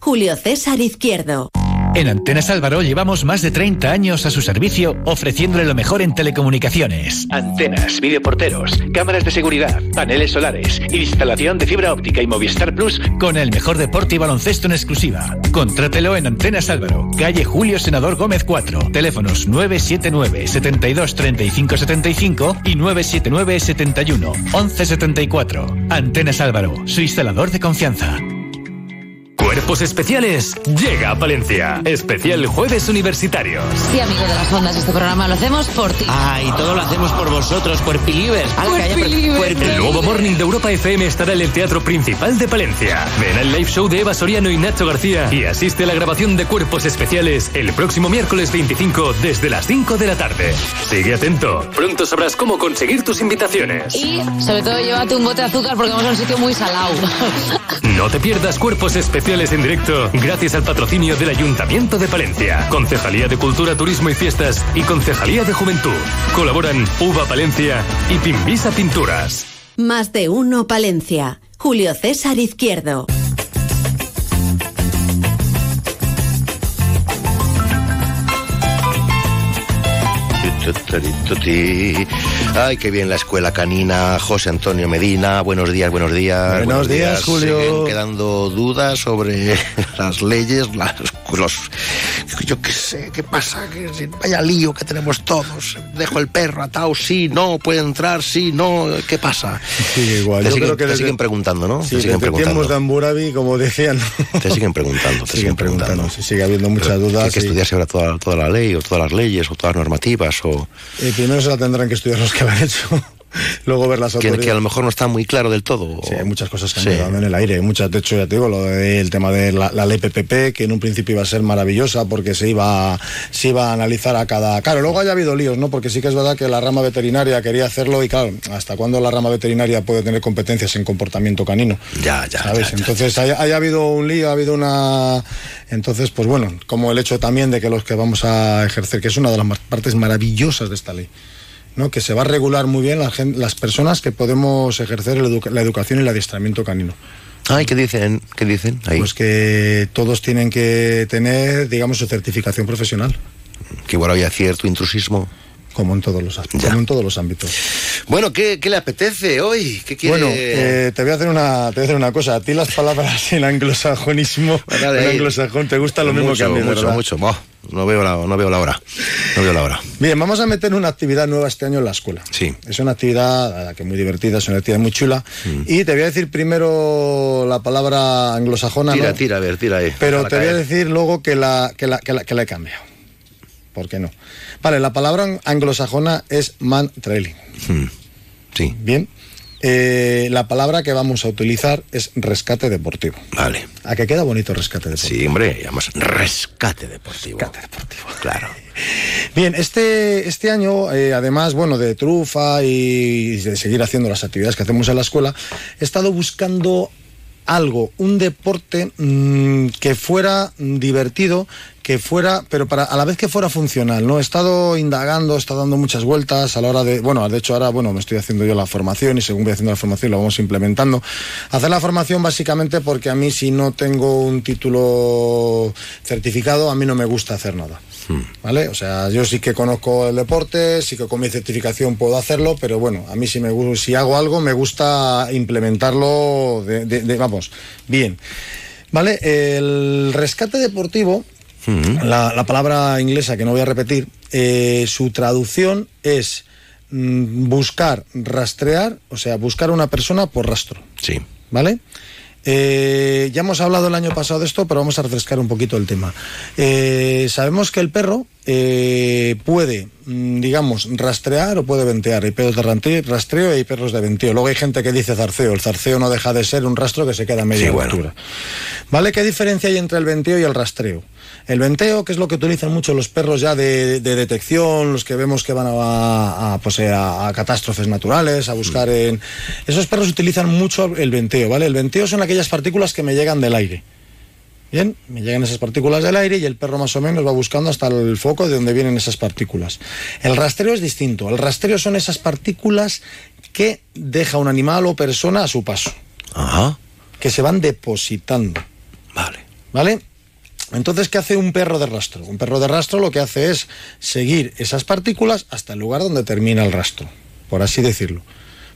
Julio César Izquierdo. En Antenas Álvaro llevamos más de 30 años a su servicio ofreciéndole lo mejor en telecomunicaciones. Antenas, videoporteros, cámaras de seguridad, paneles solares, instalación de fibra óptica y Movistar Plus con el mejor deporte y baloncesto en exclusiva. Contrátelo en Antenas Álvaro, calle Julio Senador Gómez 4, teléfonos 979 72 35 75 y 979 71 11 74. Antenas Álvaro, su instalador de confianza. Cuerpos Especiales llega a Palencia. Especial Jueves Universitarios. Sí, amigo de las ondas, este programa lo hacemos por ti. Ah, y todo lo hacemos por vosotros, Cuerpilivers. El nuevo Morning de Europa FM estará en el Teatro Principal de Palencia. Ven al live show de Eva Soriano y Nacho García y asiste a la grabación de Cuerpos Especiales el próximo miércoles 25 desde las 5 de la tarde. Sigue atento. Pronto sabrás cómo conseguir tus invitaciones. Y, sobre todo, llévate un bote de azúcar porque vamos a un sitio muy salado. No te pierdas Cuerpos Especiales en directo gracias al patrocinio del Ayuntamiento de Palencia, Concejalía de Cultura, Turismo y Fiestas y Concejalía de Juventud. Colaboran Uva Palencia y Pimbisa Pinturas. Más de uno Palencia. Julio César Izquierdo. Ay, qué bien la escuela canina. José Antonio Medina, buenos días, buenos días. Buenos, días, Julio. Siguen quedando dudas sobre <laughs> las leyes, las, los, yo qué sé, qué pasa, que vaya lío que tenemos todos. Dejo el perro atado, sí, no, puede entrar, sí, no, ¿qué pasa? Sí, igual. Te, siguen, creo que te desde- siguen preguntando, ¿no? Sí, te siguen tiempos de preguntando. Amburabi, como decían. Te siguen preguntando, te siguen preguntando. Sí, sigue habiendo muchas dudas. Hay que y- estudiarse ahora toda, toda la ley, o todas las leyes, o todas las normativas, o y primero se la tendrán que estudiar los que la han hecho. <laughs> Luego ver las autoridades. que a lo mejor no está muy claro del todo. Sí, hay muchas cosas que han Sí. quedado en el aire. Muchas, de hecho, ya te digo, lo del tema de la, la ley PPP, que en un principio iba a ser maravillosa porque se iba, se iba a analizar a cada. Claro, luego haya habido líos, ¿no? Porque sí que es verdad que la rama veterinaria quería hacerlo y, claro, ¿hasta cuándo la rama veterinaria puede tener competencias en comportamiento canino? Ya, ya. ¿Sabes? ya, ya. Entonces haya, haya habido un lío, ha habido una. Entonces, pues bueno, como el hecho también de que los que vamos a ejercer, que es una de las partes maravillosas de esta ley. ¿No? que se va a regular muy bien la las personas que podemos ejercer educa- la educación y el adiestramiento canino. Ay, ¿qué dicen? ¿Qué dicen? Ahí. Pues que todos tienen que tener, digamos, su certificación profesional, que igual había cierto intrusismo. Como en todos los, como en todos los ámbitos. Bueno, ¿qué, qué le apetece hoy? ¿Qué quiere? Bueno, eh, te voy a hacer una, te voy a hacer una cosa. A ti las palabras el anglosajonismo, <laughs> ahí. anglosajón te gusta lo mismo mucho, que a mí, mucho, ¿verdad? mucho. No veo la, no veo la hora. No veo la hora. Bien, vamos a meter una actividad nueva este año en la escuela. Sí. Es una actividad que es muy divertida, es una actividad muy chula. Mm. Y te voy a decir primero la palabra anglosajona. Tira, ¿no? tira, a ver, tira ahí. Pero te voy a caer. decir luego que la, que la, que la, que la he cambiado. ¿Por qué no? Vale, la palabra anglosajona es man trailing. Mm, Sí. Bien. Eh, la palabra que vamos a utilizar es rescate deportivo. Vale. ¿A qué queda bonito rescate deportivo? Sí, hombre, llamamos rescate deportivo. Rescate deportivo. Claro. <laughs> Bien, este, este año, eh, además, bueno, de trufa y de seguir haciendo las actividades que hacemos en la escuela, he estado buscando algo, un deporte mm, que fuera divertido, que fuera, pero para a la vez que fuera funcional, ¿no? He estado indagando, he estado dando muchas vueltas a la hora de, bueno, de hecho ahora, bueno, me estoy haciendo yo la formación y según voy haciendo la formación lo vamos implementando. Hacer la formación básicamente porque a mí si no tengo un título certificado, a mí no me gusta hacer nada. ¿Vale? O sea, yo sí que conozco el deporte, sí que con mi certificación puedo hacerlo, pero bueno, a mí si, me, si hago algo me gusta implementarlo, de, de- de- vamos, bien. ¿Vale? El rescate deportivo, la, la palabra inglesa que no voy a repetir, eh, su traducción es mm, buscar, rastrear, o sea, buscar a una persona por rastro. Sí. ¿Vale? Eh, ya hemos hablado el año pasado de esto, pero vamos a refrescar un poquito el tema. Eh, sabemos que el perro eh, puede, mm, digamos, rastrear o puede ventear. Hay perros de rastreo y hay perros de venteo. Luego hay gente que dice zarceo. El zarceo no deja de ser un rastro que se queda a media Sí, bueno. altura. ¿Vale? ¿Qué diferencia hay entre el venteo y el rastreo? El venteo, que es lo que utilizan mucho los perros ya de, de detección, los que vemos que van a, a, pues, eh, a- a catástrofes naturales, a buscar en... Esos perros utilizan mucho el venteo, ¿vale? El venteo son aquellas partículas que me llegan del aire. Bien, me llegan esas partículas del aire y el perro más o menos va buscando hasta el foco de donde vienen esas partículas. El rastreo es distinto. El rastreo son esas partículas que deja un animal o persona a su paso. Ajá. Que se van depositando. Vale. ¿Vale? Entonces, ¿qué hace un perro de rastro? Un perro de rastro lo que hace es seguir esas partículas hasta el lugar donde termina el rastro, por así decirlo.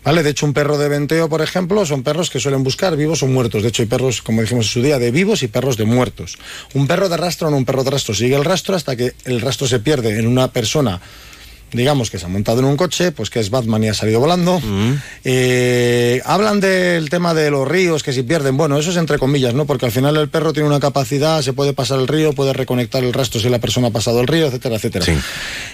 ¿Vale? De hecho, un perro de venteo, por ejemplo, son perros que suelen buscar vivos o muertos. De hecho, hay perros, como dijimos en su día, de vivos y perros de muertos. Un perro de rastro no un perro de rastro sigue el rastro hasta que el rastro se pierde en una persona digamos que se ha montado en un coche, pues que es Batman y ha salido volando. Eh, hablan del tema de los ríos, que si pierden, bueno, eso es entre comillas, ¿no? Porque al final el perro tiene una capacidad, se puede pasar el río, puede reconectar el rastro si la persona ha pasado el río, etcétera, etcétera.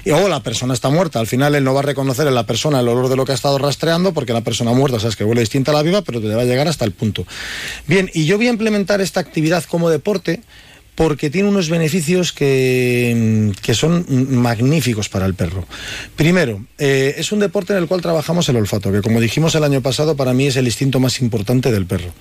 Y o la persona está muerta, al final él no va a reconocer en la persona el olor de lo que ha estado rastreando, porque la persona muerta, sabes que huele distinta a la viva, pero te va a llegar hasta el punto. Bien, y yo voy a implementar esta actividad como deporte porque tiene unos beneficios que, que son magníficos para el perro. Primero, eh, es un deporte en el cual trabajamos el olfato, que como dijimos el año pasado, para mí es el instinto más importante del perro.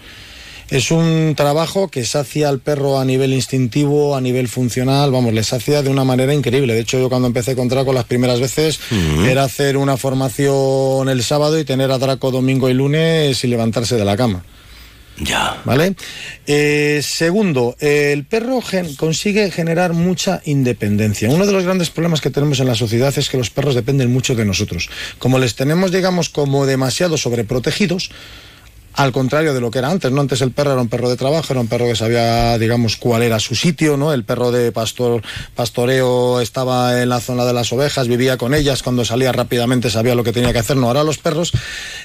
Es un trabajo que sacia al perro a nivel instintivo, a nivel funcional, vamos, le sacia de una manera increíble. De hecho, yo cuando empecé con Draco las primeras veces era hacer una formación el sábado y tener a Draco domingo y lunes y levantarse de la cama. Ya. ¿Vale? Eh, segundo, el perro consigue generar mucha independencia. Uno de los grandes problemas que tenemos en la sociedad es que los perros dependen mucho de nosotros. Como les tenemos, digamos, como demasiado sobreprotegidos, al contrario de lo que era antes, ¿no? Antes el perro era un perro de trabajo, era un perro que sabía, digamos, cuál era su sitio, ¿no? El perro de pastor, pastoreo estaba en la zona de las ovejas, vivía con ellas, cuando salía rápidamente sabía lo que tenía que hacer. No, ahora los perros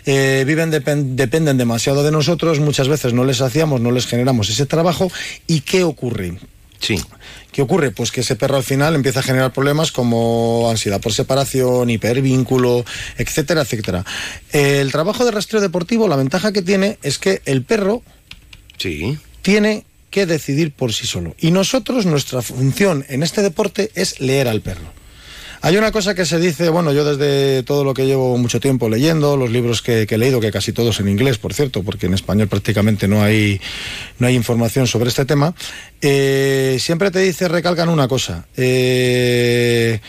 eh, viven, depen- dependen demasiado de nosotros, muchas veces no les hacíamos, no les generamos ese trabajo. ¿Y qué ocurre? Sí. ¿Qué ocurre? Pues que ese perro al final empieza a generar problemas como ansiedad por separación, hipervínculo, etcétera, etcétera. El trabajo de rastreo deportivo, la ventaja que tiene es que el perro Sí. tiene que decidir por sí solo. Y nosotros, nuestra función en este deporte es leer al perro. Hay una cosa que se dice, bueno, yo desde todo lo que llevo mucho tiempo leyendo, los libros que, he leído, que casi todos en inglés, por cierto, porque en español prácticamente no hay, no hay información sobre este tema, eh, siempre te dice, recalcan una cosa, eh,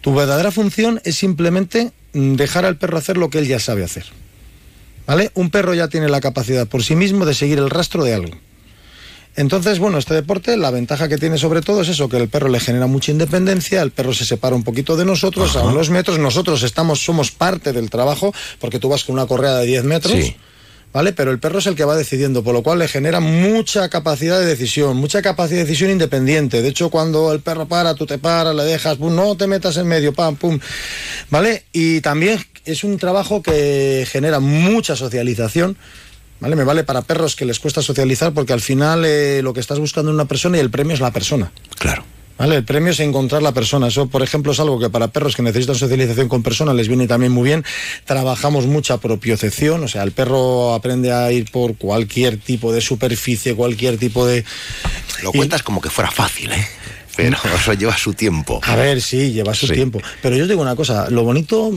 tu verdadera función es simplemente dejar al perro hacer lo que él ya sabe hacer. ¿Vale? Un perro ya tiene la capacidad por sí mismo de seguir el rastro de algo. Entonces, bueno, este deporte, la ventaja que tiene sobre todo es eso, que el perro le genera mucha independencia, el perro se separa un poquito de nosotros, a unos metros, nosotros estamos, somos parte del trabajo, porque tú vas con una correa de 10 metros. Sí. ¿Vale? Pero el perro es el que va decidiendo, por lo cual le genera mucha capacidad de decisión, mucha capacidad de decisión independiente. De hecho, cuando el perro para, tú te paras, le dejas, pum, no te metas en medio, pam, pum. ¿Vale? Y también es un trabajo que genera mucha socialización. ¿Vale? Me vale para perros que les cuesta socializar porque al final eh, lo que estás buscando en una persona y el premio es la persona. Claro. ¿Vale? El premio es encontrar la persona. Eso, por ejemplo, es algo que para perros que necesitan socialización con personas les viene también muy bien. Trabajamos mucha propiocepción, o sea, el perro aprende a ir por cualquier tipo de superficie, cualquier tipo de... Lo cuentas como que fuera fácil, ¿eh? Pero eso lleva su tiempo. A ver, sí, lleva su Sí. tiempo. Pero yo os digo una cosa, lo bonito,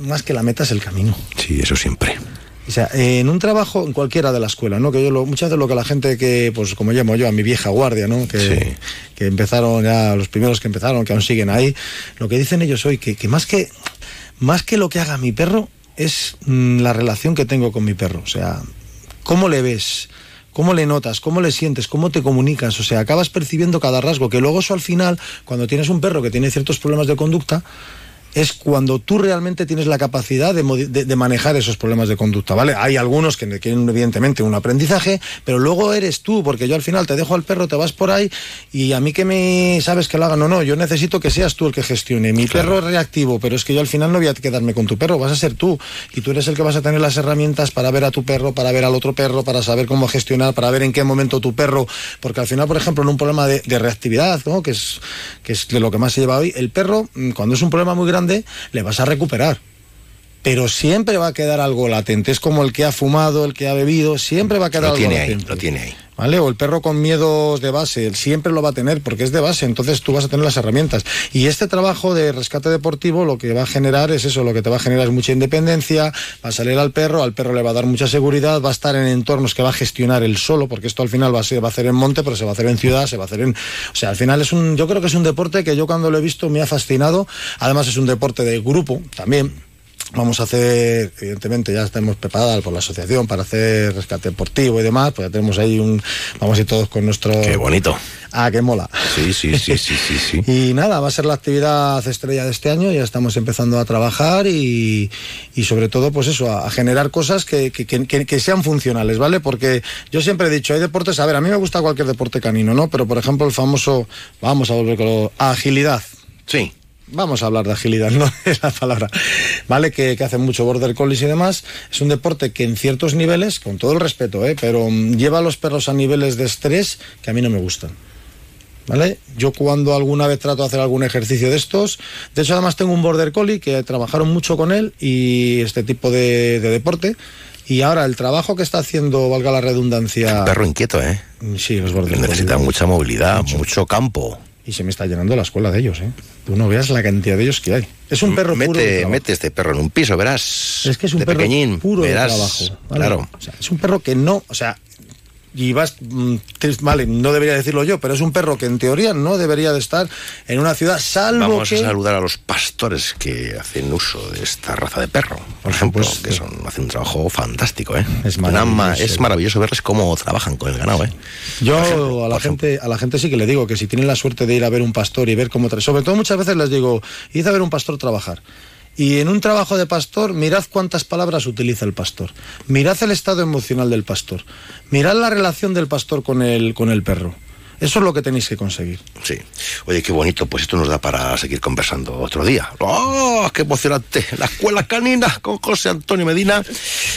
más que la meta, es el camino. Sí, eso siempre. O sea, en un trabajo, en cualquiera de la escuela, ¿no? Que yo lo, muchas de lo que la gente que, pues como llamo yo, a mi vieja guardia, ¿no? Que, que empezaron ya, los primeros que empezaron, que aún siguen ahí, lo que dicen ellos hoy, que, que más que más que lo que haga mi perro, es mm, la relación que tengo con mi perro. O sea, ¿cómo le ves? ¿Cómo le notas? ¿Cómo le sientes? ¿Cómo te comunicas? O sea, acabas percibiendo cada rasgo, que luego eso al final, cuando tienes un perro que tiene ciertos problemas de conducta, es cuando tú realmente tienes la capacidad de, de- de manejar esos problemas de conducta, ¿vale? Hay algunos que quieren evidentemente un aprendizaje, pero luego eres tú, porque yo al final te dejo al perro, te vas por ahí y a mí que me sabes que lo haga, no, no, yo necesito que seas tú el que gestione. Mi perro es reactivo, pero es que yo al final no voy a quedarme con tu perro, vas a ser tú y tú eres el que vas a tener las herramientas para ver a tu perro, para ver al otro perro, para saber cómo gestionar, para ver en qué momento tu perro, porque al final, por ejemplo, en un problema de, de reactividad, ¿no? que, es, que es de lo que más se lleva hoy, el perro, mm, cuando es un problema muy grande, le vas a recuperar. Pero siempre va a quedar algo latente. Es como el que ha fumado, el que ha bebido, siempre va a quedar Lo algo tiene ahí, latente. lo tiene ahí. ¿Vale? O el perro con miedos de base, él siempre lo va a tener porque es de base, entonces tú vas a tener las herramientas. Y este trabajo de rescate deportivo lo que va a generar es eso, lo que te va a generar es mucha independencia, va a salir al perro, al perro le va a dar mucha seguridad, va a estar en entornos que va a gestionar él solo, porque esto al final va a, ser, va a hacer en monte, pero se va a hacer en ciudad, se va a hacer en... O sea, al final es un... Yo creo que es un deporte que yo cuando lo he visto me ha fascinado, además es un deporte de grupo también. Vamos a hacer, evidentemente, ya estamos preparados por la asociación para hacer rescate deportivo y demás, pues ya tenemos ahí un, vamos a ir todos con nuestro... Qué bonito. Ah, qué mola. Sí, sí, sí, sí, sí, sí. <laughs> Y nada, va a ser la actividad estrella de este año, ya estamos empezando a trabajar y, y sobre todo, pues eso, a, a generar cosas que, que- que- que- que sean funcionales, ¿vale? Porque yo siempre he dicho, hay deportes, a ver, a mí me gusta cualquier deporte canino, ¿no? Pero por ejemplo, el famoso, vamos a volver con lo, agilidad. Sí. Vamos a hablar de agilidad, <laughs> no es la palabra. ¿Vale? Que, que hacen mucho border collies y demás. Es un deporte que en ciertos niveles, con todo el respeto, ¿eh? pero mm, lleva a los perros a niveles de estrés que a mí no me gustan. ¿Vale? Yo cuando alguna vez trato de hacer algún ejercicio de estos, de hecho además tengo un border collie que trabajaron mucho con él y este tipo de, de deporte. Y ahora el trabajo que está haciendo, valga la redundancia. Un perro inquieto, ¿eh? Sí, los border. Necesita mucha movilidad, mucho, campo. Y se me está llenando la escuela de ellos, ¿eh? Tú no veas la cantidad de ellos que hay. Es un perro puro de Mete, trabajo. mete este perro en un piso, verás. Es que es un de perro pequeñín, puro verás. de trabajo. ¿vale? Claro. O sea, es un perro que no, o sea, y vas, mm, vale, no debería decirlo yo, pero es un perro que en teoría no debería de estar en una ciudad, salvo Vamos que... a saludar a los pastores que hacen uso de esta raza de perro, por ejemplo, que son, hacen un trabajo fantástico, ¿eh? Es maravilloso. es maravilloso verles cómo trabajan con el ganado, ¿eh? Yo a la gente, a la gente sí que le digo que si tienen la suerte de ir a ver un pastor y ver cómo sobre todo muchas veces les digo, id a ver un pastor trabajar. Y en un trabajo de pastor, mirad cuántas palabras utiliza el pastor. Mirad el estado emocional del pastor. Mirad la relación del pastor con el, con el perro. Eso es lo que tenéis que conseguir. Sí. Oye, qué bonito, pues esto nos da para seguir conversando otro día. ¡Oh, qué emocionante! La escuela canina con José Antonio Medina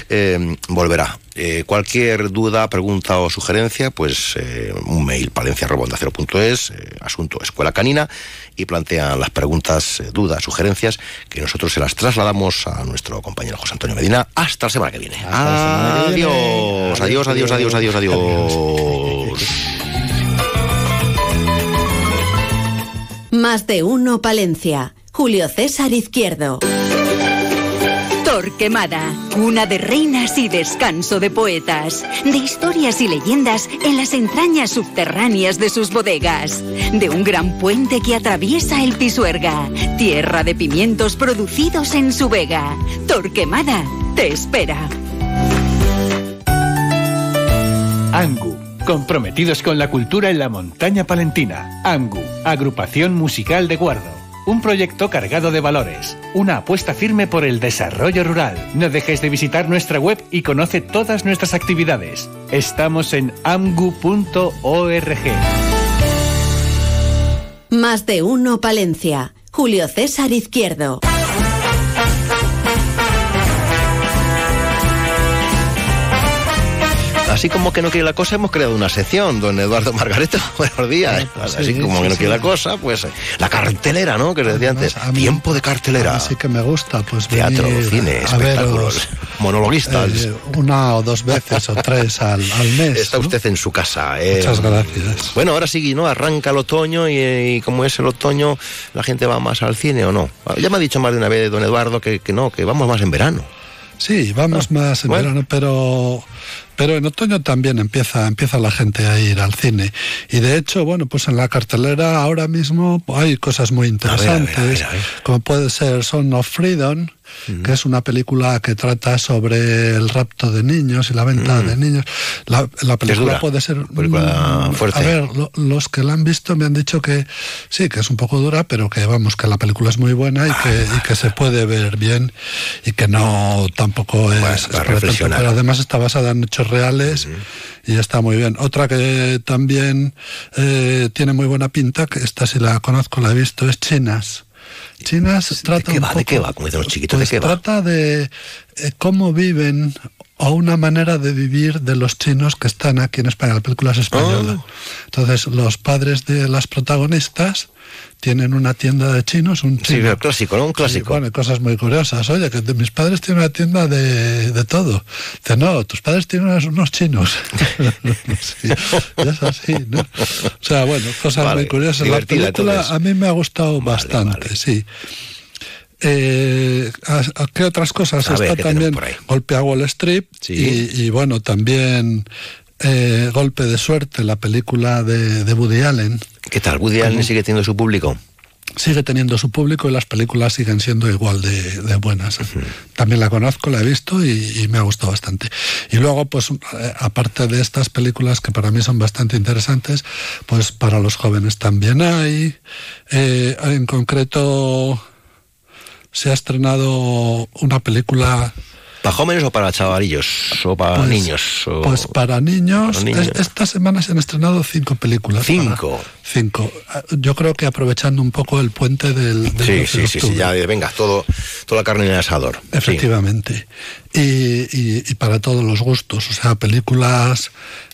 eh, volverá. Eh, cualquier duda, pregunta o sugerencia, pues eh, un mail eh, asunto escuela canina, y plantean las preguntas, dudas, sugerencias, que nosotros se las trasladamos a nuestro compañero José Antonio Medina hasta la semana que viene. semana que viene. Adiós, adiós, adiós, adiós, adiós, adiós. Más de uno Palencia. Julio César Izquierdo. Torquemada, cuna de reinas y descanso de poetas, de historias y leyendas en las entrañas subterráneas de sus bodegas, de un gran puente que atraviesa el Pisuerga, tierra de pimientos producidos en su vega. Torquemada te espera. Angu, comprometidos con la cultura en la montaña palentina. Angu, agrupación musical de Guardo. Un proyecto cargado de valores, una apuesta firme por el desarrollo rural. No dejes de visitar nuestra web y conoce todas nuestras actividades. Estamos en amgu.org. Más de uno Palencia. Julio César Izquierdo. Así como que no quiere la cosa, hemos creado una sección, don Eduardo Margareto. <laughs> Buenos días. Así sí, como sí, que no quiere la cosa, pues eh, la cartelera, ¿no? Que se decía antes. mí- Tiempo de cartelera. Así que me gusta, pues Teatro, venir cine, a veros, espectáculos, monologuistas. eh, una o dos veces o tres al, al mes. Está usted en su casa. eh. Muchas gracias. Bueno, ahora sí, ¿no? Arranca el otoño y, y como es el otoño, ¿la gente va más al cine o no? Ya me ha dicho más de una vez don Eduardo que, que no, que vamos más en verano. Sí, vamos más en bueno. verano, pero pero en otoño también empieza empieza la gente a ir al cine. Y de hecho, bueno, pues en la cartelera ahora mismo hay cosas muy interesantes, como puede ser Son of Freedom, que es una película que trata sobre el rapto de niños y la venta de niños. La, la película dura, puede ser película fuerte. A ver, lo- los que la han visto me han dicho que sí, que es un poco dura, pero que vamos, que la película es muy buena y que, y que se puede ver bien y que no tampoco es, para reflexionar. pero además está basada en hechos reales y está muy bien. Otra que también eh, tiene muy buena pinta, que esta sí la conozco, la he visto, es Chinas. Chinas trata qué un va? ¿De poco- qué va? Como dicen los chiquitos, ¿de pues qué va? trata de eh, cómo viven o una manera de vivir de los chinos que están aquí en España. La película es española. Oh. Entonces, los padres de las protagonistas tienen una tienda de chinos, un Sí, chino. el clásico, ¿no? Un clásico. Sí, bueno, cosas muy curiosas. Oye, que mis padres tienen una tienda de, de todo. Dice, no, tus padres tienen unos, chinos. <laughs> Sí, es así, ¿no? O sea, bueno, cosas Vale, muy curiosas. La película entonces. a mí me ha gustado bastante, sí. Eh, ¿a- a ¿Qué otras cosas? A Está ¿qué también? Golpe a Wall Street Sí. y, y, bueno, también eh, Golpe de Suerte, la película de, de Woody Allen. ¿Qué tal? ¿Woody Allen sigue teniendo su público? Sigue teniendo su público y las películas siguen siendo igual de, de buenas. También la conozco, la he visto y, y me ha gustado bastante. Y luego, pues, eh, aparte de estas películas que para mí son bastante interesantes, pues para los jóvenes también hay. Eh, en concreto, se ha estrenado una película ¿Para jóvenes o para chavarillos? ¿O para Pues- niños? o- Pues para niños, Para niños. es- esta semana se han estrenado cinco películas. Cinco. cinco. Ah, Yo creo que aprovechando un poco el puente del, del Sí, 12 de sí, sí, sí, ya, venga, todo, toda la carne en el asador. Sí. Efectivamente. Y, y- y para todos los gustos, o sea, películas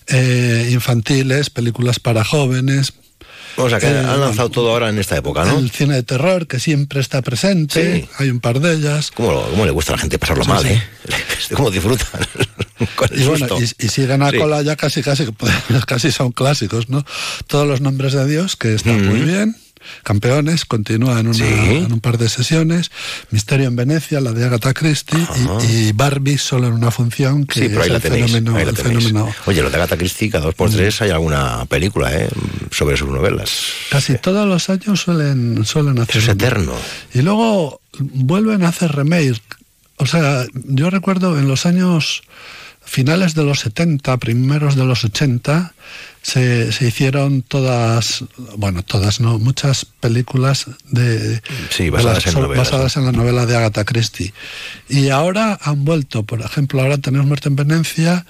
eh, infantiles, películas para jóvenes. O sea, que Eh, han lanzado todo ahora en esta época, ¿no? El cine de terror, que siempre está presente, Sí. hay un par de ellas. ¿Cómo, lo- cómo le gusta a la gente pasarlo Sí, mal, sí. eh? <laughs> ¿Cómo disfrutan? <laughs> Con el Y bueno, y, y siguen a cola ya casi, casi, <laughs> casi son clásicos, ¿no? Todos los nombres de Dios, que están muy Mm. bien. Campeones continúa en, una- Sí. en un par de sesiones, Misterio en Venecia, la de Agatha Christie, y, y Barbie solo en una función que Sí, pero es ahí la el tenéis. fenómeno, ahí la el fenómeno Oye, lo de Agatha Christie, cada dos por tres hay alguna película ¿eh? sobre sus novelas. Casi todos los años suelen, suelen hacer. es eterno. Y luego vuelven a hacer remake. O sea, yo recuerdo en los años finales de los 70, primeros de los 80, se, se hicieron todas, bueno, todas, no, muchas películas de, Sí, de basadas en novelas, basadas en la novela de Agatha Christie. Y ahora han vuelto, por ejemplo, ahora tenemos Muerte en Venecia,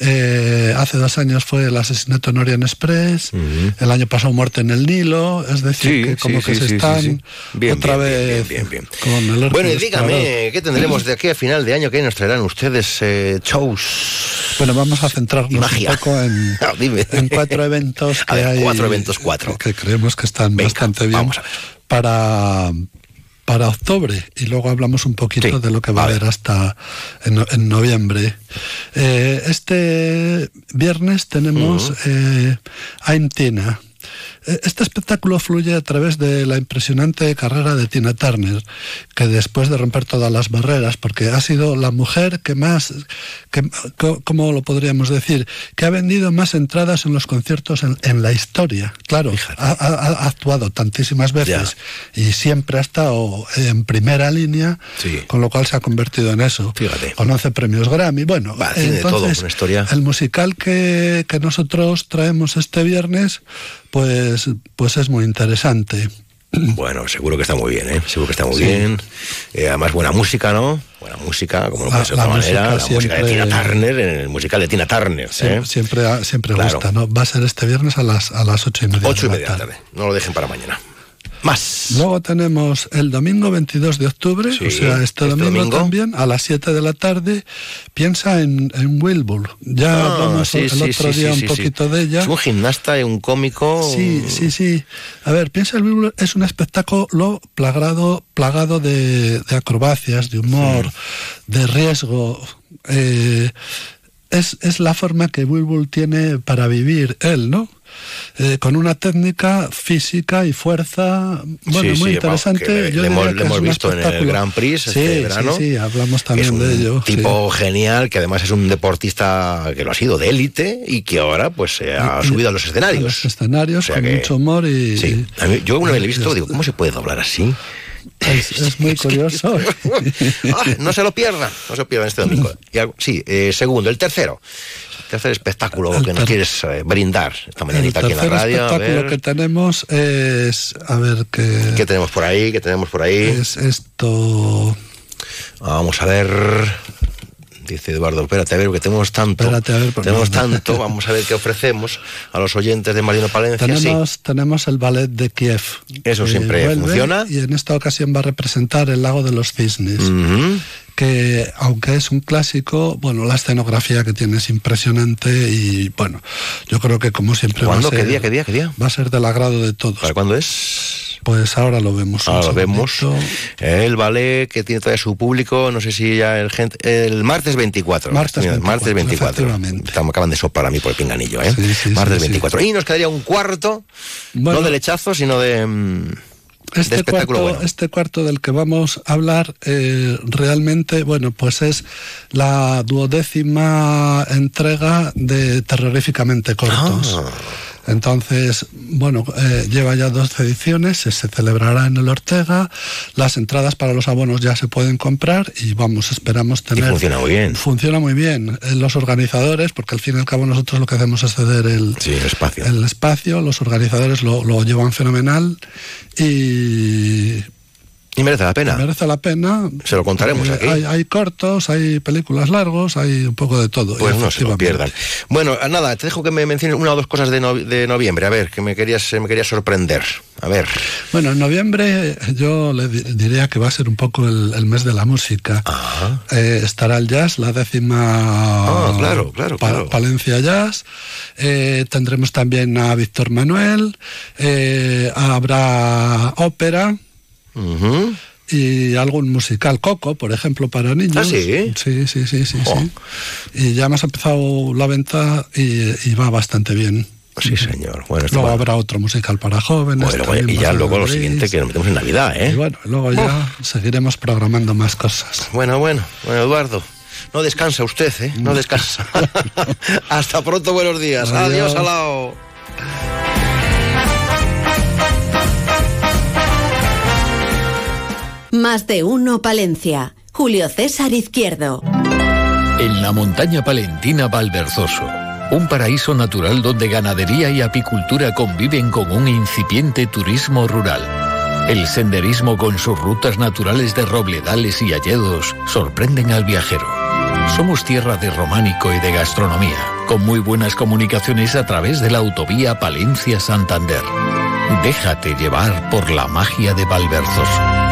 eh, hace dos años fue el asesinato en Orient Express, el año pasado Muerte en el Nilo, es decir, Sí, que como sí, que se están. Bien, otra bien, vez bien, con el Bueno, y dígame. ¿qué tendremos de aquí a final de año? ¿Qué nos traerán ustedes eh, shows? Bueno, vamos a centrarnos Magia. un poco en, <laughs> dime. <laughs> en cuatro eventos que ver, hay. cuatro eventos, cuatro. Que creemos que están bastante bien para, para octubre. Y luego hablamos un poquito de lo que va a haber hasta en, en noviembre. Eh, este viernes tenemos eh, I'm Tina. Eh, Este espectáculo fluye a través de la impresionante carrera de Tina Turner, que después de romper todas las barreras, porque ha sido la mujer que más, que, ¿cómo lo podríamos decir? Que ha vendido más entradas en los conciertos en, en la historia. Claro, ha, actuado tantísimas veces y siempre ha estado en primera línea, con lo cual se ha convertido en eso. Fíjate. Con 11 premios Grammy. Bueno, de todo, una historia. el musical que, que nosotros traemos este viernes, pues, pues es muy interesante. <clears throat> Bueno, seguro que está muy bien, ¿eh? Seguro que está muy Sí. bien. Eh, además, buena música, ¿no? Buena música, como no puede La- ser de otra manera. La música de Tina Turner, en el musical de Tina Turner. Sie- ¿eh? Siempre, siempre Claro. gusta, ¿no? Va a ser este viernes a las, a las ocho y media. Ocho y media de la tarde. tarde. No lo dejen para mañana. Más. Luego tenemos el domingo 22 de octubre, Sí, o sea, este, este domingo, también, a las 7 de la tarde, piensa en, en Wilbur. Ya Ah, sí, el sí, otro día un poquito de ella. Es un gimnasta y un cómico. Sí, sí, sí. A ver, piensa el Wilbur es un espectáculo plagado, plagado de, de acrobacias, de humor, de riesgo. eh, es, es la forma que Wilbur tiene para vivir él, ¿no? Eh, con una técnica física y fuerza, bueno, Sí, muy sí, interesante. vamos, le- Yo le hemos- le hemos visto en el. Grand Prix sí, este sí, verano. Sí, hablamos también es un de ello. tipo genial, que además es un deportista que lo ha sido de élite y que ahora pues se ha Y- subido a los A escenarios. los escenarios O sea con que- mucho humor y. Sí. A mí- yo una vez le he visto, digo, ¿cómo se puede doblar así? Es, <laughs> es muy curioso. <laughs> Ah, no se lo pierdan, no se lo pierdan este domingo. <laughs> Y sí, eh, segundo, el tercero. El tercer espectáculo que nos quieres eh, brindar esta El mañanita aquí en la radio. A espectáculo ver, que tenemos es, a ver qué, ¿Qué tenemos por ahí? ¿Qué tenemos por ahí? es esto. Vamos a ver. Dice Eduardo, espérate a ver, que tenemos tanto. Espérate a ver, tenemos no. tanto, vamos a ver qué ofrecemos a los oyentes de Marino Palencia. Sí. Tenemos, tenemos el ballet de Kiev. Eso que siempre funciona. Y en esta ocasión va a representar el lago de los cisnes. Ujú. Que aunque es un clásico, bueno, la escenografía que tiene es impresionante y bueno, yo creo que como siempre va a ¿Cuándo? ser, ¿Qué día? ¿Qué día? ¿Qué día? va a ser del agrado de todos. ¿Para cuándo es? Pues ahora lo vemos. Ahora lo vemos. El ballet que tiene todavía su público, no sé si ya el gente. El martes 24. Martes Mira, 24, martes 24. efectivamente. Estamos- acaban de soplar a mí por el pinganillo, ¿eh? Sí, sí, martes sí, sí. 24. Y nos quedaría un cuarto, Bueno. no de lechazo, sino de. De Este espectáculo cuarto, bueno. este cuarto del que vamos a hablar eh, realmente, bueno, pues es la duodécima entrega de Terroríficamente Cortos. Ah. Entonces, bueno, eh, lleva ya dos ediciones, se, se celebrará en el Ortega, las entradas para los abonos ya se pueden comprar y vamos, esperamos Y tener... funciona muy bien. Funciona muy bien. Eh, Los organizadores, porque al fin y al cabo nosotros lo que hacemos es ceder el, Sí, el espacio. el espacio, los organizadores lo, lo llevan fenomenal y Y merece la pena. merece la pena. Se lo contaremos porque aquí. Hay, hay cortos, hay películas largos, hay un poco de todo. Pues no se lo pierdan. Bueno, nada, te dejo que me menciones una o dos cosas de, de noviembre. A ver, que me querías, me querías sorprender. A ver. Bueno, en noviembre yo le di- diría que va a ser un poco el, el mes de la música. Eh, estará el jazz, la décima Ah, claro, claro, Pa- claro. Palencia Jazz. Eh, tendremos también a Víctor Manuel. eh, habrá ópera. Y algún musical Coco, por ejemplo, para niños. ¿Ah, sí? Sí, sí, sí, sí, sí. Y ya hemos empezado la venta y, y va bastante bien. Sí, señor. Bueno, luego habrá otro musical para jóvenes. Bueno, y ya luego lo siguiente que nos metemos en Navidad, ¿eh? Y bueno, luego ya seguiremos programando más cosas. Bueno, bueno, bueno, Eduardo. No descansa usted, ¿eh? No descansa. <laughs> <laughs> Hasta pronto, buenos días. Adiós, Adiós Alao. Más de uno, Palencia. Julio César Izquierdo. En la montaña palentina Valverzoso, un paraíso natural donde ganadería y apicultura conviven con un incipiente turismo rural. El senderismo con sus rutas naturales de robledales y alledos sorprenden al viajero. Somos tierra de románico y de gastronomía, con muy buenas comunicaciones a través de la autovía Palencia-Santander. Déjate llevar por la magia de Valverzoso.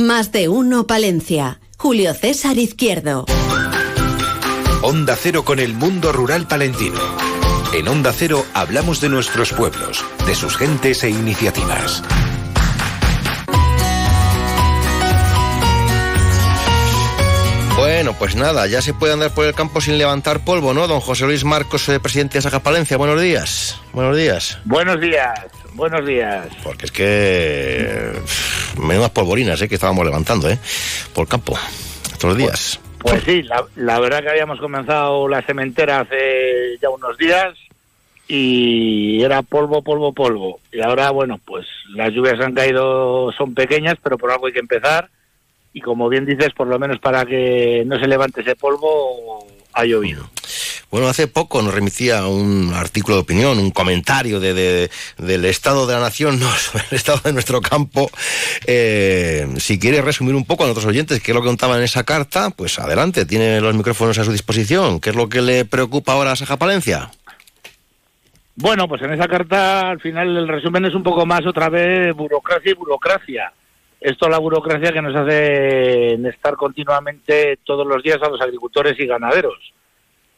Más de uno Palencia. Julio César Izquierdo. Onda Cero con el mundo rural palentino. En Onda Cero hablamos de nuestros pueblos, de sus gentes e iniciativas. Bueno, pues nada, ya se puede andar por el campo sin levantar polvo, ¿no? Don José Luis Marcos, eh, presidente de Saja Palencia, buenos días. Buenos días. Buenos días. Buenos días. Porque es que. Menudas polvorinas, ¿eh? Que estábamos levantando, ¿eh? Por campo. Estos días. Pues, pues sí, la, verdad que habíamos comenzado la sementera hace ya unos días y era polvo, polvo, polvo. Y ahora, bueno, pues las lluvias han caído, son pequeñas, pero por algo hay que empezar. Y como bien dices, por lo menos para que no se levante ese polvo, ha llovido. Bueno, hace poco nos remitía un artículo de opinión, un comentario de, del estado de la nación, no, <laughs> el estado de nuestro campo. Eh, si quiere resumir un poco a nuestros oyentes qué es lo que contaba en esa carta, pues adelante, tiene los micrófonos a su disposición. ¿Qué es lo que le preocupa ahora a Saja Palencia? Bueno, pues en esa carta al final el resumen es un poco más otra vez burocracia y burocracia. Esto es la burocracia que nos hace estar continuamente todos los días a los agricultores y ganaderos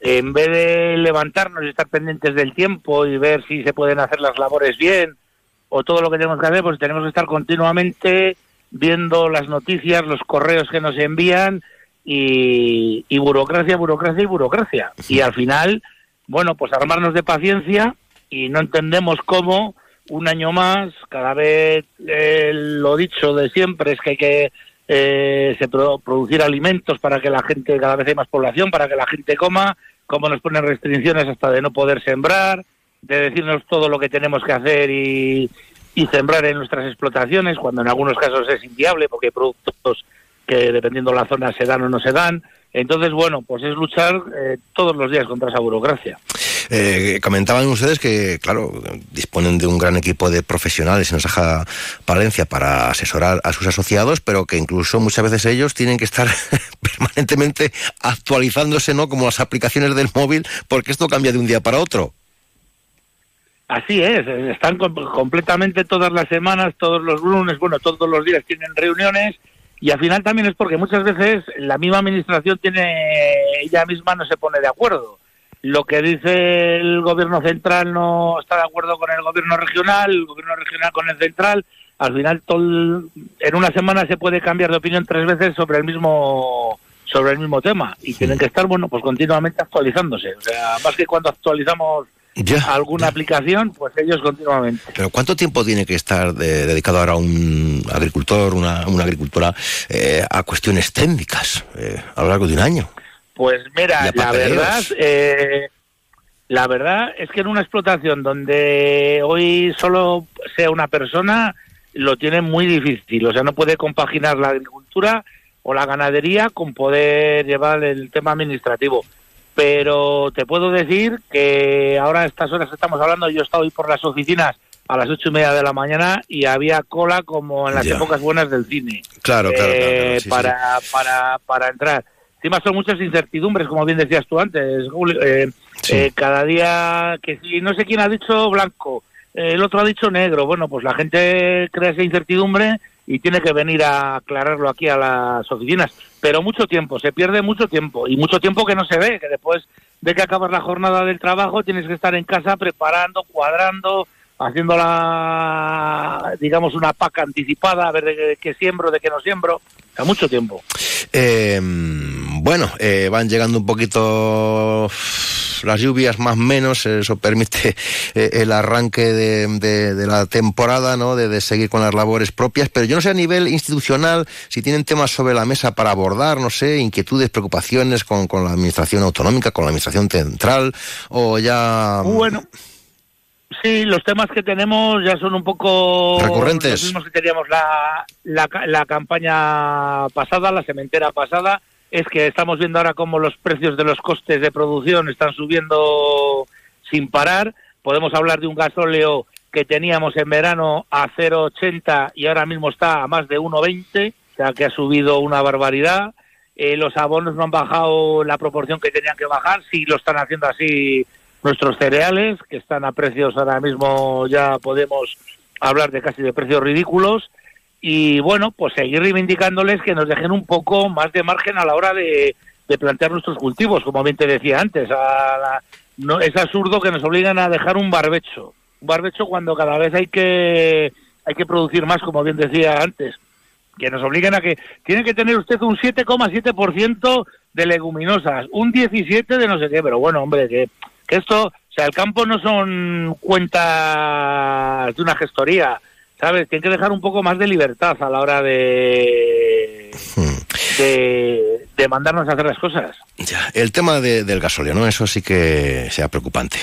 en vez de levantarnos y estar pendientes del tiempo y ver si se pueden hacer las labores bien o todo lo que tenemos que hacer, pues tenemos que estar continuamente viendo las noticias, los correos que nos envían y, burocracia, burocracia y burocracia. Y al final, bueno, pues armarnos de paciencia y no entendemos cómo un año más, cada vez eh, lo dicho de siempre es que hay que eh, se producir alimentos para que la gente, cada vez hay más población, para que la gente coma, cómo nos ponen restricciones hasta de no poder sembrar, de decirnos todo lo que tenemos que hacer y, sembrar en nuestras explotaciones, cuando en algunos casos es inviable porque hay productos que dependiendo de la zona se dan o no se dan. Entonces, bueno, pues es luchar eh, todos los días contra esa burocracia. Eh, comentaban ustedes que, claro, disponen de un gran equipo de profesionales en Saja Palencia para asesorar a sus asociados, pero que incluso muchas veces ellos tienen que estar <laughs> permanentemente actualizándose, ¿no? Como las aplicaciones del móvil, porque esto cambia de un día para otro. Así es, están completamente todas las semanas, todos los lunes, bueno, todos los días tienen reuniones y al final también es porque muchas veces la misma administración tiene, ella misma no se pone de acuerdo lo que dice el gobierno central no está de acuerdo con el gobierno regional, el gobierno regional con el central. Al final, en una semana se puede cambiar de opinión tres veces sobre el mismo sobre el mismo tema y tienen que estar bueno pues continuamente actualizándose o sea más que cuando actualizamos alguna aplicación pues ellos continuamente. Pero cuánto tiempo tiene que estar dedicado ahora un agricultor una, una agricultora eh, a cuestiones técnicas eh, a lo largo de un año pues mira, la verdad, eh, la verdad es que en una explotación donde hoy solo sea una persona, lo tiene muy difícil. O sea, no puede compaginar la agricultura o la ganadería con poder llevar el tema administrativo. Pero te puedo decir que ahora a estas horas que estamos hablando, yo he estado hoy por las oficinas a las ocho y media de la mañana y había cola como en las épocas buenas del cine. Claro, claro, eh, para, para, para entrar. Encima son muchas incertidumbres, como bien decías tú antes, Julio. Eh, eh, cada día que si no sé quién ha dicho blanco, eh, el otro ha dicho negro. Bueno, pues la gente crea esa incertidumbre y tiene que venir a aclararlo aquí a las oficinas. Pero mucho tiempo, se pierde mucho tiempo y mucho tiempo que no se ve, que después de que acabas la jornada del trabajo tienes que estar en casa preparando, cuadrando, haciendo la, digamos, una paca anticipada, a ver de qué siembro, de qué no siembro, a mucho tiempo. Eh, bueno, eh, van llegando un poquito las lluvias más menos, eso permite <laughs> eh, el arranque de, de, la temporada, ¿no? De, de, seguir con las labores propias, pero yo no sé a nivel institucional si tienen temas sobre la mesa para abordar, no sé, inquietudes, preocupaciones con, con la administración autonómica, con la administración central, o ya... Bueno. Sí, los temas que tenemos ya son un poco recurrentes. Los mismos que teníamos la, la, la campaña pasada, la cementera pasada, es que estamos viendo ahora cómo los precios de los costes de producción están subiendo sin parar. Podemos hablar de un gasóleo que teníamos en verano a 0,80 y ahora mismo está a más de 1,20, o sea que ha subido una barbaridad. Eh, los abonos no han bajado la proporción que tenían que bajar, sí lo están haciendo así nuestros cereales, que están a precios ahora mismo, ya podemos hablar de casi de precios ridículos, y bueno, pues seguir reivindicándoles que nos dejen un poco más de margen a la hora de, de plantear nuestros cultivos, como bien te decía antes. A la, no, es absurdo que nos obliguen a dejar un barbecho, un barbecho cuando cada vez hay que hay que producir más, como bien decía antes, que nos obliguen a que tiene que tener usted un 7,7% de leguminosas, un 17 de no sé qué, pero bueno, hombre, que, que esto, o sea, el campo no son cuentas de una gestoría, ¿sabes? Tienen que dejar un poco más de libertad a la hora de, de, de mandarnos a hacer las cosas. Ya, el tema de, del gasóleo, ¿no? Eso sí que sea preocupante.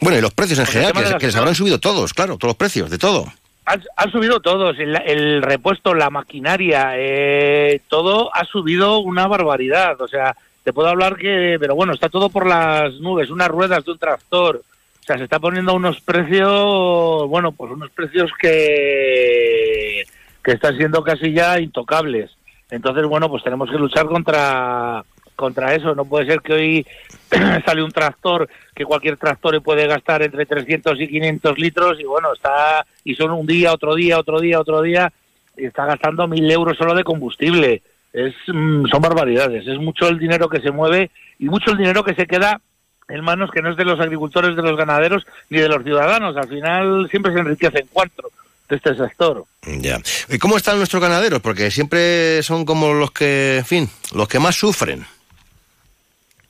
Bueno, y los precios en Pues general, las- que les habrán subido todos, claro, todos los precios, de todo. Han, han subido todos, el, el repuesto, la maquinaria, eh, todo ha subido una barbaridad. O sea, te puedo hablar que, pero bueno, está todo por las nubes, unas ruedas de un tractor. O sea, se está poniendo unos precios, bueno, pues unos precios que, que están siendo casi ya intocables. Entonces, bueno, pues tenemos que luchar contra contra eso. No puede ser que hoy <clears throat> sale un tractor que cualquier tractor puede gastar entre 300 y 500 litros y bueno, está y son un día, otro día, otro día, otro día y está gastando mil euros solo de combustible. Es, mm, son barbaridades. Es mucho el dinero que se mueve y mucho el dinero que se queda en manos que no es de los agricultores, de los ganaderos ni de los ciudadanos. Al final siempre se enriquecen cuatro de este sector. Ya. ¿Y cómo están nuestros ganaderos? Porque siempre son como los que, en fin, los que más sufren.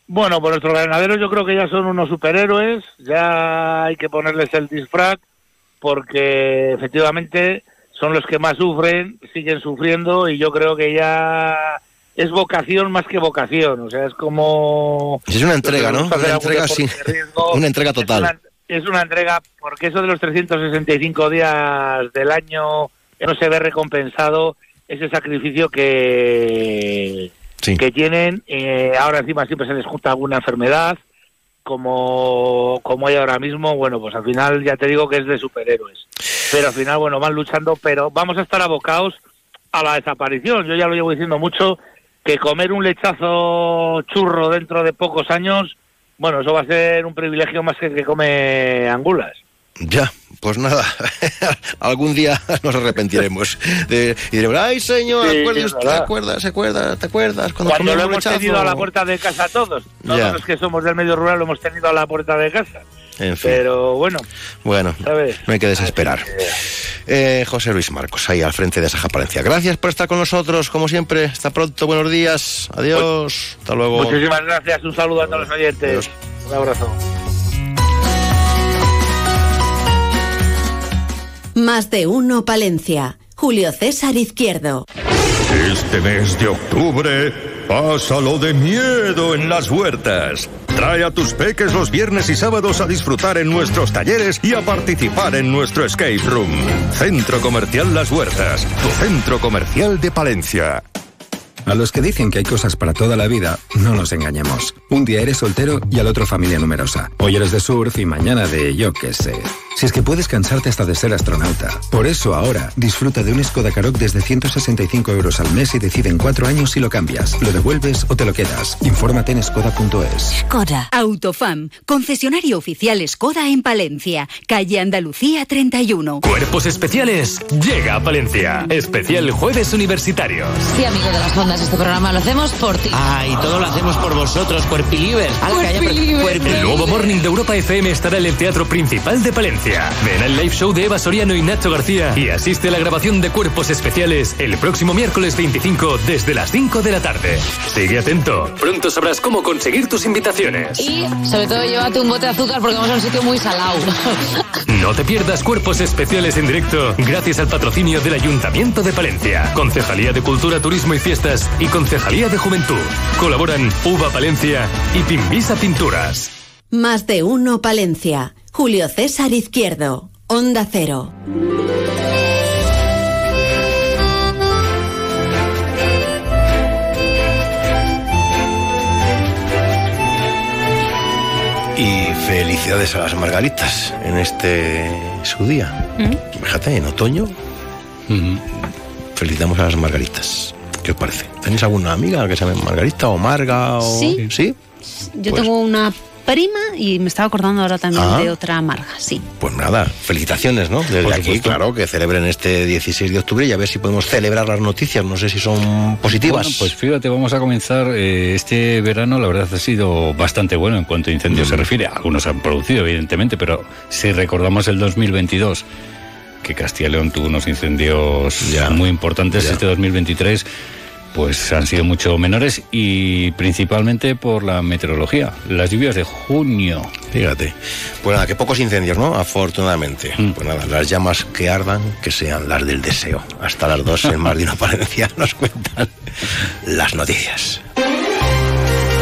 Bueno, pues nuestros ganaderos yo creo que ya son unos superhéroes, ya hay que ponerles el disfraz porque efectivamente son los que más sufren, siguen sufriendo y yo creo que ya es vocación más que vocación, o sea, es como... Es una entrega, ¿no? <laughs> Una entrega, sí. riesgo. Una entrega total. Es una, es una entrega porque eso de los 365 días del año que no se ve recompensado ese sacrificio que, que tienen. eh, ahora encima siempre se les junta alguna enfermedad, como, como hay ahora mismo. Bueno, pues al final ya te digo que es de superhéroes. Pero al final, bueno, van luchando, pero vamos a estar abocados a la desaparición. Yo ya lo llevo diciendo mucho, que comer un lechazo churro dentro de pocos años, bueno, eso va a ser un privilegio más que que come angulas. Ya, pues nada, <laughs> algún día nos arrepentiremos. De, y diremos, ay señor, Sí, ¿acuerdas- ¿te acuerdas, ¿te acuerdas, te acuerdas? Cuando, Cuando lo hemos lechazo? tenido a la puerta de casa todos, todos Ya. los que somos del medio rural lo hemos tenido a la puerta de casa. En fin, Pero bueno, bueno, ¿sabes? no hay que desesperar. Eh, José Luis Marcos, ahí al frente de Saja Palencia. Gracias por estar con nosotros, como siempre. Hasta pronto, buenos días. Adiós. Hasta luego. muchísimas gracias, un saludo a todos los oyentes. Un abrazo. Más de uno Palencia. Julio César Izquierdo. Este mes de octubre, pásalo de miedo en las huertas. Trae a tus peques los viernes y sábados a disfrutar en nuestros talleres y a participar en nuestro escape room. Centro Comercial Las Huertas, tu centro comercial de Palencia. A los que dicen que hay cosas para toda la vida, no nos engañemos. Un día eres soltero y al otro familia numerosa. Hoy eres de surf y mañana de yo qué sé. Si es que puedes cansarte hasta de ser astronauta. Por eso ahora disfruta de un Skoda Karoq desde 165 euros al mes y decide en cuatro años si lo cambias, lo devuelves o te lo quedas. Infórmate en skoda.es. Skoda. Autofam. Concesionario oficial Skoda en Palencia. Calle Andalucía 31. Cuerpos especiales. Llega a Palencia. Especial Jueves Universitarios. Sí, amigo de las ondas, este programa lo hacemos por ti. Ah, y todo lo hacemos por vosotros, cuerpilivers. Cuerpilivers. El nuevo Morning de Europa FM estará en el Teatro Principal de Palencia. Ven al live show de Eva Soriano y Nacho García y asiste a la grabación de Cuerpos Especiales el próximo miércoles 25 desde las 5 de la tarde. Sigue atento. Pronto sabrás cómo conseguir tus invitaciones. Y sobre todo llévate un bote de azúcar porque vamos a un sitio muy salado. <laughs> No te pierdas Cuerpos Especiales en directo gracias al patrocinio del Ayuntamiento de Palencia, Concejalía de Cultura, Turismo y Fiestas y Concejalía de Juventud. Colaboran Uva Palencia y Pimbisa Pinturas. Más de uno Palencia. Julio César Izquierdo. Onda Cero. Y felicidades a las margaritas en este su día. Fíjate, en otoño felicitamos a las margaritas. ¿Qué os parece? ¿Tenéis alguna amiga que se llame Margarita o Marga? O... Sí. ¿Sí? Yo Pues- tengo una prima y me estaba acordando ahora también Ah. de otra amarga, sí. Pues nada, felicitaciones, ¿no? Desde Por aquí, supuesto. claro, que celebren este 16 de octubre y a ver si podemos celebrar las noticias. No sé si son positivas. Bueno, pues fíjate, vamos a comenzar. eh, este verano, la verdad, ha sido bastante bueno en cuanto a incendios Mm. se refiere. Algunos se han producido, evidentemente, pero si recordamos el 2022, que Castilla y León tuvo unos incendios muy importantes, ya. este 2023 pues han sido mucho menores y principalmente por la meteorología. Las lluvias de junio. Fíjate. Pues nada, que pocos incendios, ¿no? Afortunadamente. Mm. Pues nada, las llamas que ardan, que sean las del deseo. Hasta las dos en Más de una Palencia nos cuentan las noticias.